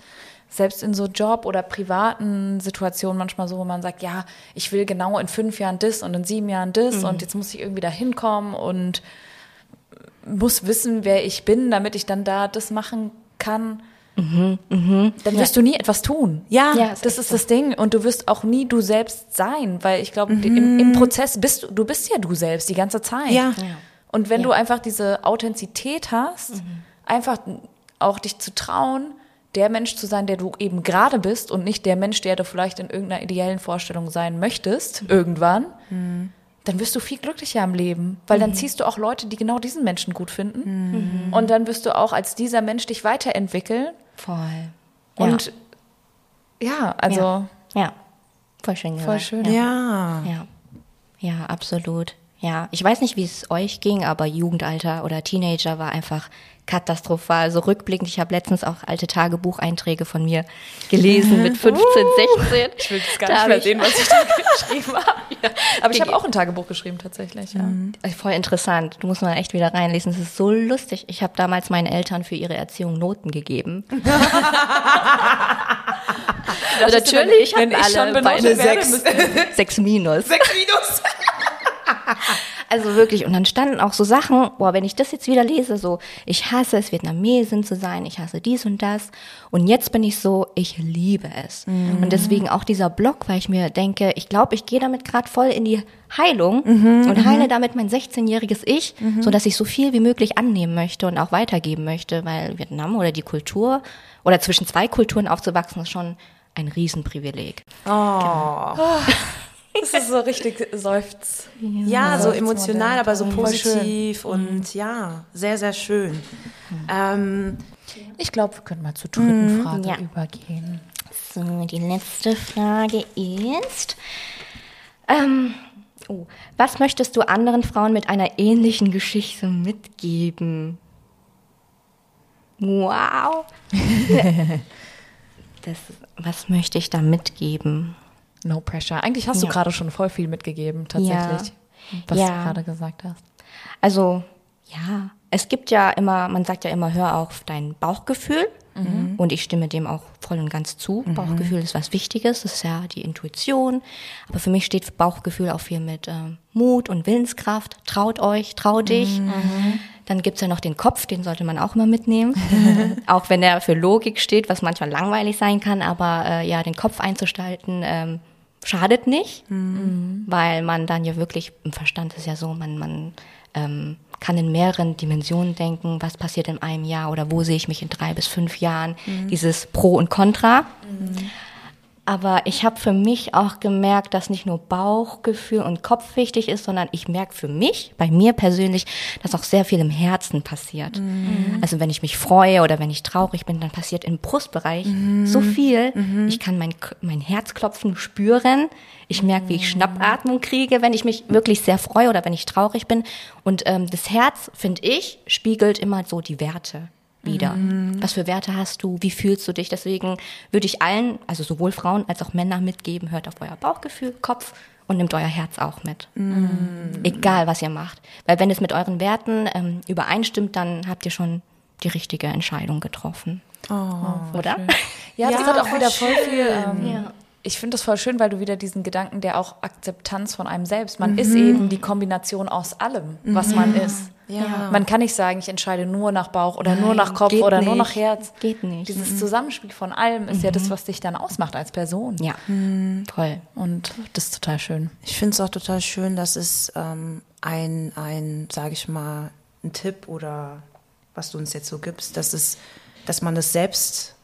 selbst in so Job- oder privaten Situationen manchmal so, wo man sagt, ja, ich will genau in fünf Jahren das und in sieben Jahren das und jetzt muss ich irgendwie da hinkommen und muss wissen, wer ich bin, damit ich dann da das machen kann. Dann wirst du nie etwas tun. ja, Ja, Das echt ist das Ding. Und du wirst auch nie du selbst sein, weil ich glaube, im, im Prozess bist du, du bist ja du selbst die ganze Zeit. Ja. Und wenn Ja. du einfach diese Authentizität hast, einfach auch dich zu trauen, der Mensch zu sein, der du eben gerade bist und nicht der Mensch, der du vielleicht in irgendeiner ideellen Vorstellung sein möchtest, irgendwann, dann wirst du viel glücklicher im Leben, weil dann ziehst du auch Leute, die genau diesen Menschen gut finden. Und dann wirst du auch als dieser Mensch dich weiterentwickeln. Voll. Und ja, also ja. ja. Voll schön voll gesagt. schön. ja. Ja. Ja, absolut. Ja, ich weiß nicht, wie es euch ging, aber Jugendalter oder Teenager war einfach katastrophal. So rückblickend, ich habe letztens auch alte Tagebucheinträge von mir gelesen mit 15, 16. Ich will das gar Da nicht mehr sehen, was ich da geschrieben habe. Aber ich habe auch ein Tagebuch geschrieben tatsächlich. Ja. Äh, Voll interessant. Du musst mal echt wieder reinlesen. Es ist so lustig. Ich habe damals meinen Eltern für ihre Erziehung Noten gegeben. Natürlich wenn ich schon benotet werde, sechs, Minus. Sechs Minus. Also wirklich, und dann standen auch so Sachen, boah, wenn ich das jetzt wieder lese, so, ich hasse es, Vietnamesin zu sein, ich hasse dies und das. Und jetzt bin ich so, ich liebe es. Und deswegen auch dieser Blog, weil ich mir denke, ich glaube, ich gehe damit gerade voll in die Heilung und heile damit mein 16-jähriges Ich, so dass ich so viel wie möglich annehmen möchte und auch weitergeben möchte, weil Vietnam oder die Kultur oder zwischen zwei Kulturen aufzuwachsen ist schon ein Riesenprivileg. Das ist so richtig seufz. Ja, so Seufzt emotional, aber so positiv und ja, sehr, sehr schön. Ähm, Ich glaube, wir können mal zur dritten Frage ja. übergehen. So, die letzte Frage ist, ähm, Oh. Was möchtest du anderen Frauen mit einer ähnlichen Geschichte mitgeben? Wow. das, was möchte ich da mitgeben? No pressure. Eigentlich hast du Ja. gerade schon voll viel mitgegeben, tatsächlich. Was Ja. du gerade gesagt hast. Also, ja, es gibt ja immer, man sagt ja immer, hör auf dein Bauchgefühl. Und ich stimme dem auch voll und ganz zu. Bauchgefühl ist was Wichtiges, das ist ja die Intuition. Aber für mich steht Bauchgefühl auch viel mit ähm, Mut und Willenskraft. Traut euch, trau dich. Dann gibt's ja noch den Kopf, den sollte man auch immer mitnehmen. auch wenn er für Logik steht, was manchmal langweilig sein kann. Aber äh, ja, den Kopf einzustalten, ähm, schadet nicht, weil man dann ja wirklich, im Verstand ist ja so, man, man ähm, kann in mehreren Dimensionen denken, was passiert in einem Jahr oder wo sehe ich mich in drei bis fünf Jahren, dieses Pro und Contra. Aber ich habe für mich auch gemerkt, dass nicht nur Bauchgefühl und Kopf wichtig ist, sondern ich merke für mich, bei mir persönlich, dass auch sehr viel im Herzen passiert. Also wenn ich mich freue oder wenn ich traurig bin, dann passiert im Brustbereich so viel. Ich kann mein, mein Herzklopfen spüren. Ich merke, wie ich Schnappatmung kriege, wenn ich mich wirklich sehr freue oder wenn ich traurig bin. Und ähm, das Herz, finde ich, spiegelt immer so die Werte wieder. Was für Werte hast du? Wie fühlst du dich? Deswegen würde ich allen, also sowohl Frauen als auch Männer mitgeben, hört auf euer Bauchgefühl, Kopf und nehmt euer Herz auch mit. Egal, was ihr macht. Weil wenn es mit euren Werten ähm, übereinstimmt, dann habt ihr schon die richtige Entscheidung getroffen. Oder? Ja, das Ja, hat auch wieder voll viel. schön. Ähm, Ja. Ich finde das voll schön, weil du wieder diesen Gedanken, der auch Akzeptanz von einem selbst. Man ist eben die Kombination aus allem, was man ist. Ja. Man kann nicht sagen, ich entscheide nur nach Bauch oder nur nach Kopf oder nur nach nicht. Herz. Geht nicht. Dieses Zusammenspiel von allem ist ja das, was dich dann ausmacht als Person. Ja, toll. Und das ist total schön. Ich finde es auch total schön, dass es ähm, ein, ein sage ich mal, ein Tipp oder was du uns jetzt so gibst, dass es, dass man das selbst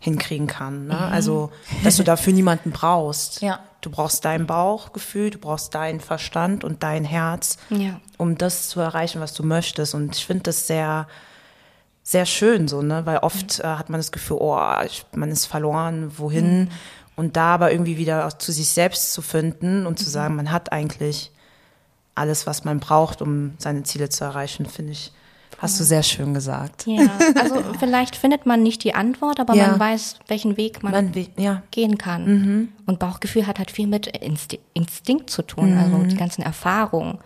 hinkriegen kann. Ne? Also, dass du dafür niemanden brauchst. Ja. Du brauchst dein Bauchgefühl, du brauchst deinen Verstand und dein Herz, Ja. um das zu erreichen, was du möchtest. Und ich finde das sehr, sehr schön so, ne? Weil oft äh, hat man das Gefühl, oh, ich, man ist verloren, wohin? Und da aber irgendwie wieder zu sich selbst zu finden und zu sagen, man hat eigentlich alles, was man braucht, um seine Ziele zu erreichen, finde ich, hast du sehr schön gesagt. Ja, also vielleicht findet man nicht die Antwort, aber Ja. man weiß, welchen Weg man, Man, will- ja, gehen kann. Und Bauchgefühl hat halt viel mit Insti Instinkt zu tun, also die ganzen Erfahrungen.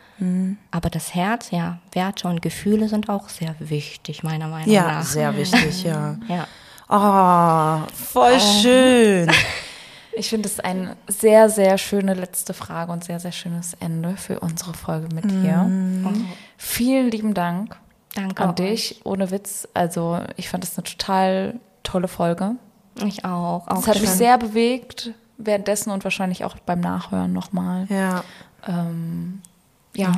Aber das Herz, ja, Werte und Gefühle sind auch sehr wichtig, meiner Meinung ja, nach. sehr wichtig, ja. Ja. Oh, voll schön. Ich finde es eine sehr, sehr schöne letzte Frage und sehr, sehr schönes Ende für unsere Folge mit dir. Vielen lieben Dank Danke an euch. dich. Ohne Witz. Also, ich fand es eine total tolle Folge. Ich auch. auch Es hat mich schön. sehr bewegt, währenddessen und wahrscheinlich auch beim Nachhören nochmal. Ja. Ähm, ja,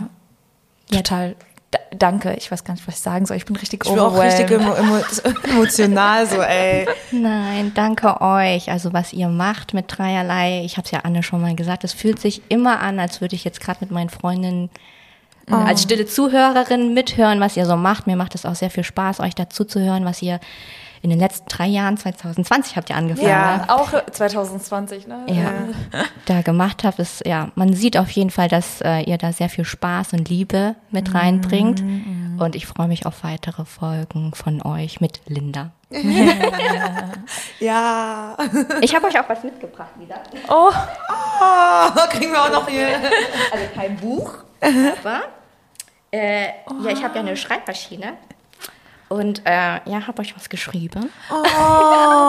total. Da, danke. Ich weiß gar nicht, was ich sagen soll. Ich bin richtig Ich bin auch richtig emo emo emotional so, ey. Nein, danke euch. Also was ihr macht mit dreierlei, ich habe es ja Anne schon mal gesagt, es fühlt sich immer an, als würde ich jetzt gerade mit meinen Freundinnen äh, als stille Zuhörerin mithören, was ihr so macht. Mir macht es auch sehr viel Spaß, euch dazu zu hören, was ihr in den letzten drei Jahren, 2020 habt ihr angefangen, Ja. ne? Auch 2020, ne? ja, da gemacht habt. Ist, ja, man sieht auf jeden Fall, dass äh, ihr da sehr viel Spaß und Liebe mit reinbringt. Und ich freue mich auf weitere Folgen von euch mit Linda. Ja. Ich habe euch auch was mitgebracht wieder. Oh, Oh, kriegen wir auch noch hier. Also kein Buch, aber äh, ja, ich habe ja eine Schreibmaschine. Und äh, ja, habe euch was geschrieben. Oh,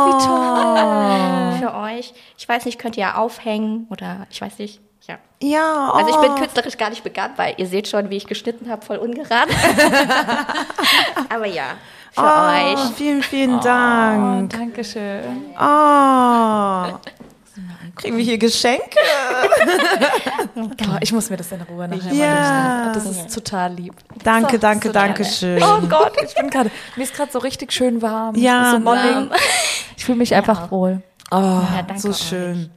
wie toll. Für euch. Ich weiß nicht, könnt ihr ja aufhängen oder ich weiß nicht. Ja. Ja, oh. Also ich bin künstlerisch gar nicht begabt, weil ihr seht schon, wie ich geschnitten habe, voll ungerade. aber ja, für oh, euch. Vielen, vielen oh Dank. danke schön. Oh. Kriegen wir hier Geschenke? Ich muss mir das in Ruhe nachher Ja. mal. Das ist total lieb. Danke, So, danke, so danke gerne. schön. Oh Gott, ich bin gerade, mir ist gerade so richtig schön warm. Ja, so mollig. Ich fühle mich einfach wohl. Oh, danke so schön.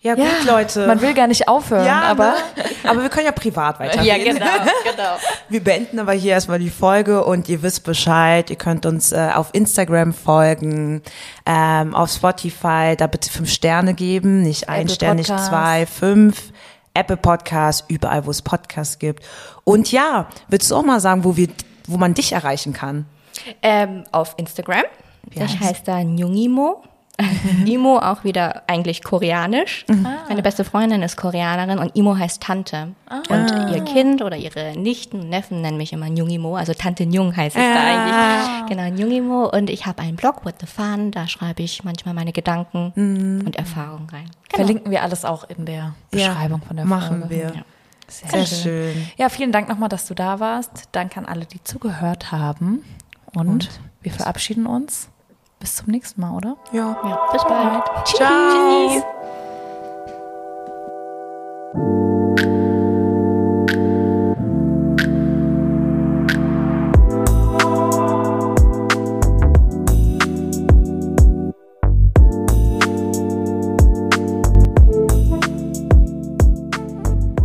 Ja, gut, Leute. Man will gar nicht aufhören, ja, aber ne? aber wir können ja privat weitergehen. Ja, genau, genau. Wir beenden aber hier erstmal die Folge und ihr wisst Bescheid. Ihr könnt uns äh, auf Instagram folgen, ähm, auf Spotify, da bitte fünf Sterne geben, nicht ein Apple Stern, nicht Podcast. zwei, fünf. Apple Podcasts, überall, wo es Podcasts gibt. Und ja, willst du auch mal sagen, wo wir, wo man dich erreichen kann? Ähm, auf Instagram. Wie ich heißt? heiße da Njungimo. Imo auch wieder eigentlich koreanisch. Meine beste Freundin ist Koreanerin und Imo heißt Tante. Und ihr Kind oder ihre Nichten und Neffen nennen mich immer Njungimo. Also Tante Njung heißt es da eigentlich. Genau, Njungimo. Und ich habe einen Blog, What the Fun. Da schreibe ich manchmal meine Gedanken und Erfahrungen rein. Verlinken wir alles auch in der Beschreibung von der machen Folge. wir. Ja. Sehr, Sehr schön. Ja, vielen Dank nochmal, dass du da warst. Danke an alle, die zugehört haben. Und, wir verabschieden uns bis zum nächsten Mal, oder? Ja. ja bis bald. Ciao. Tschüss. Ciao.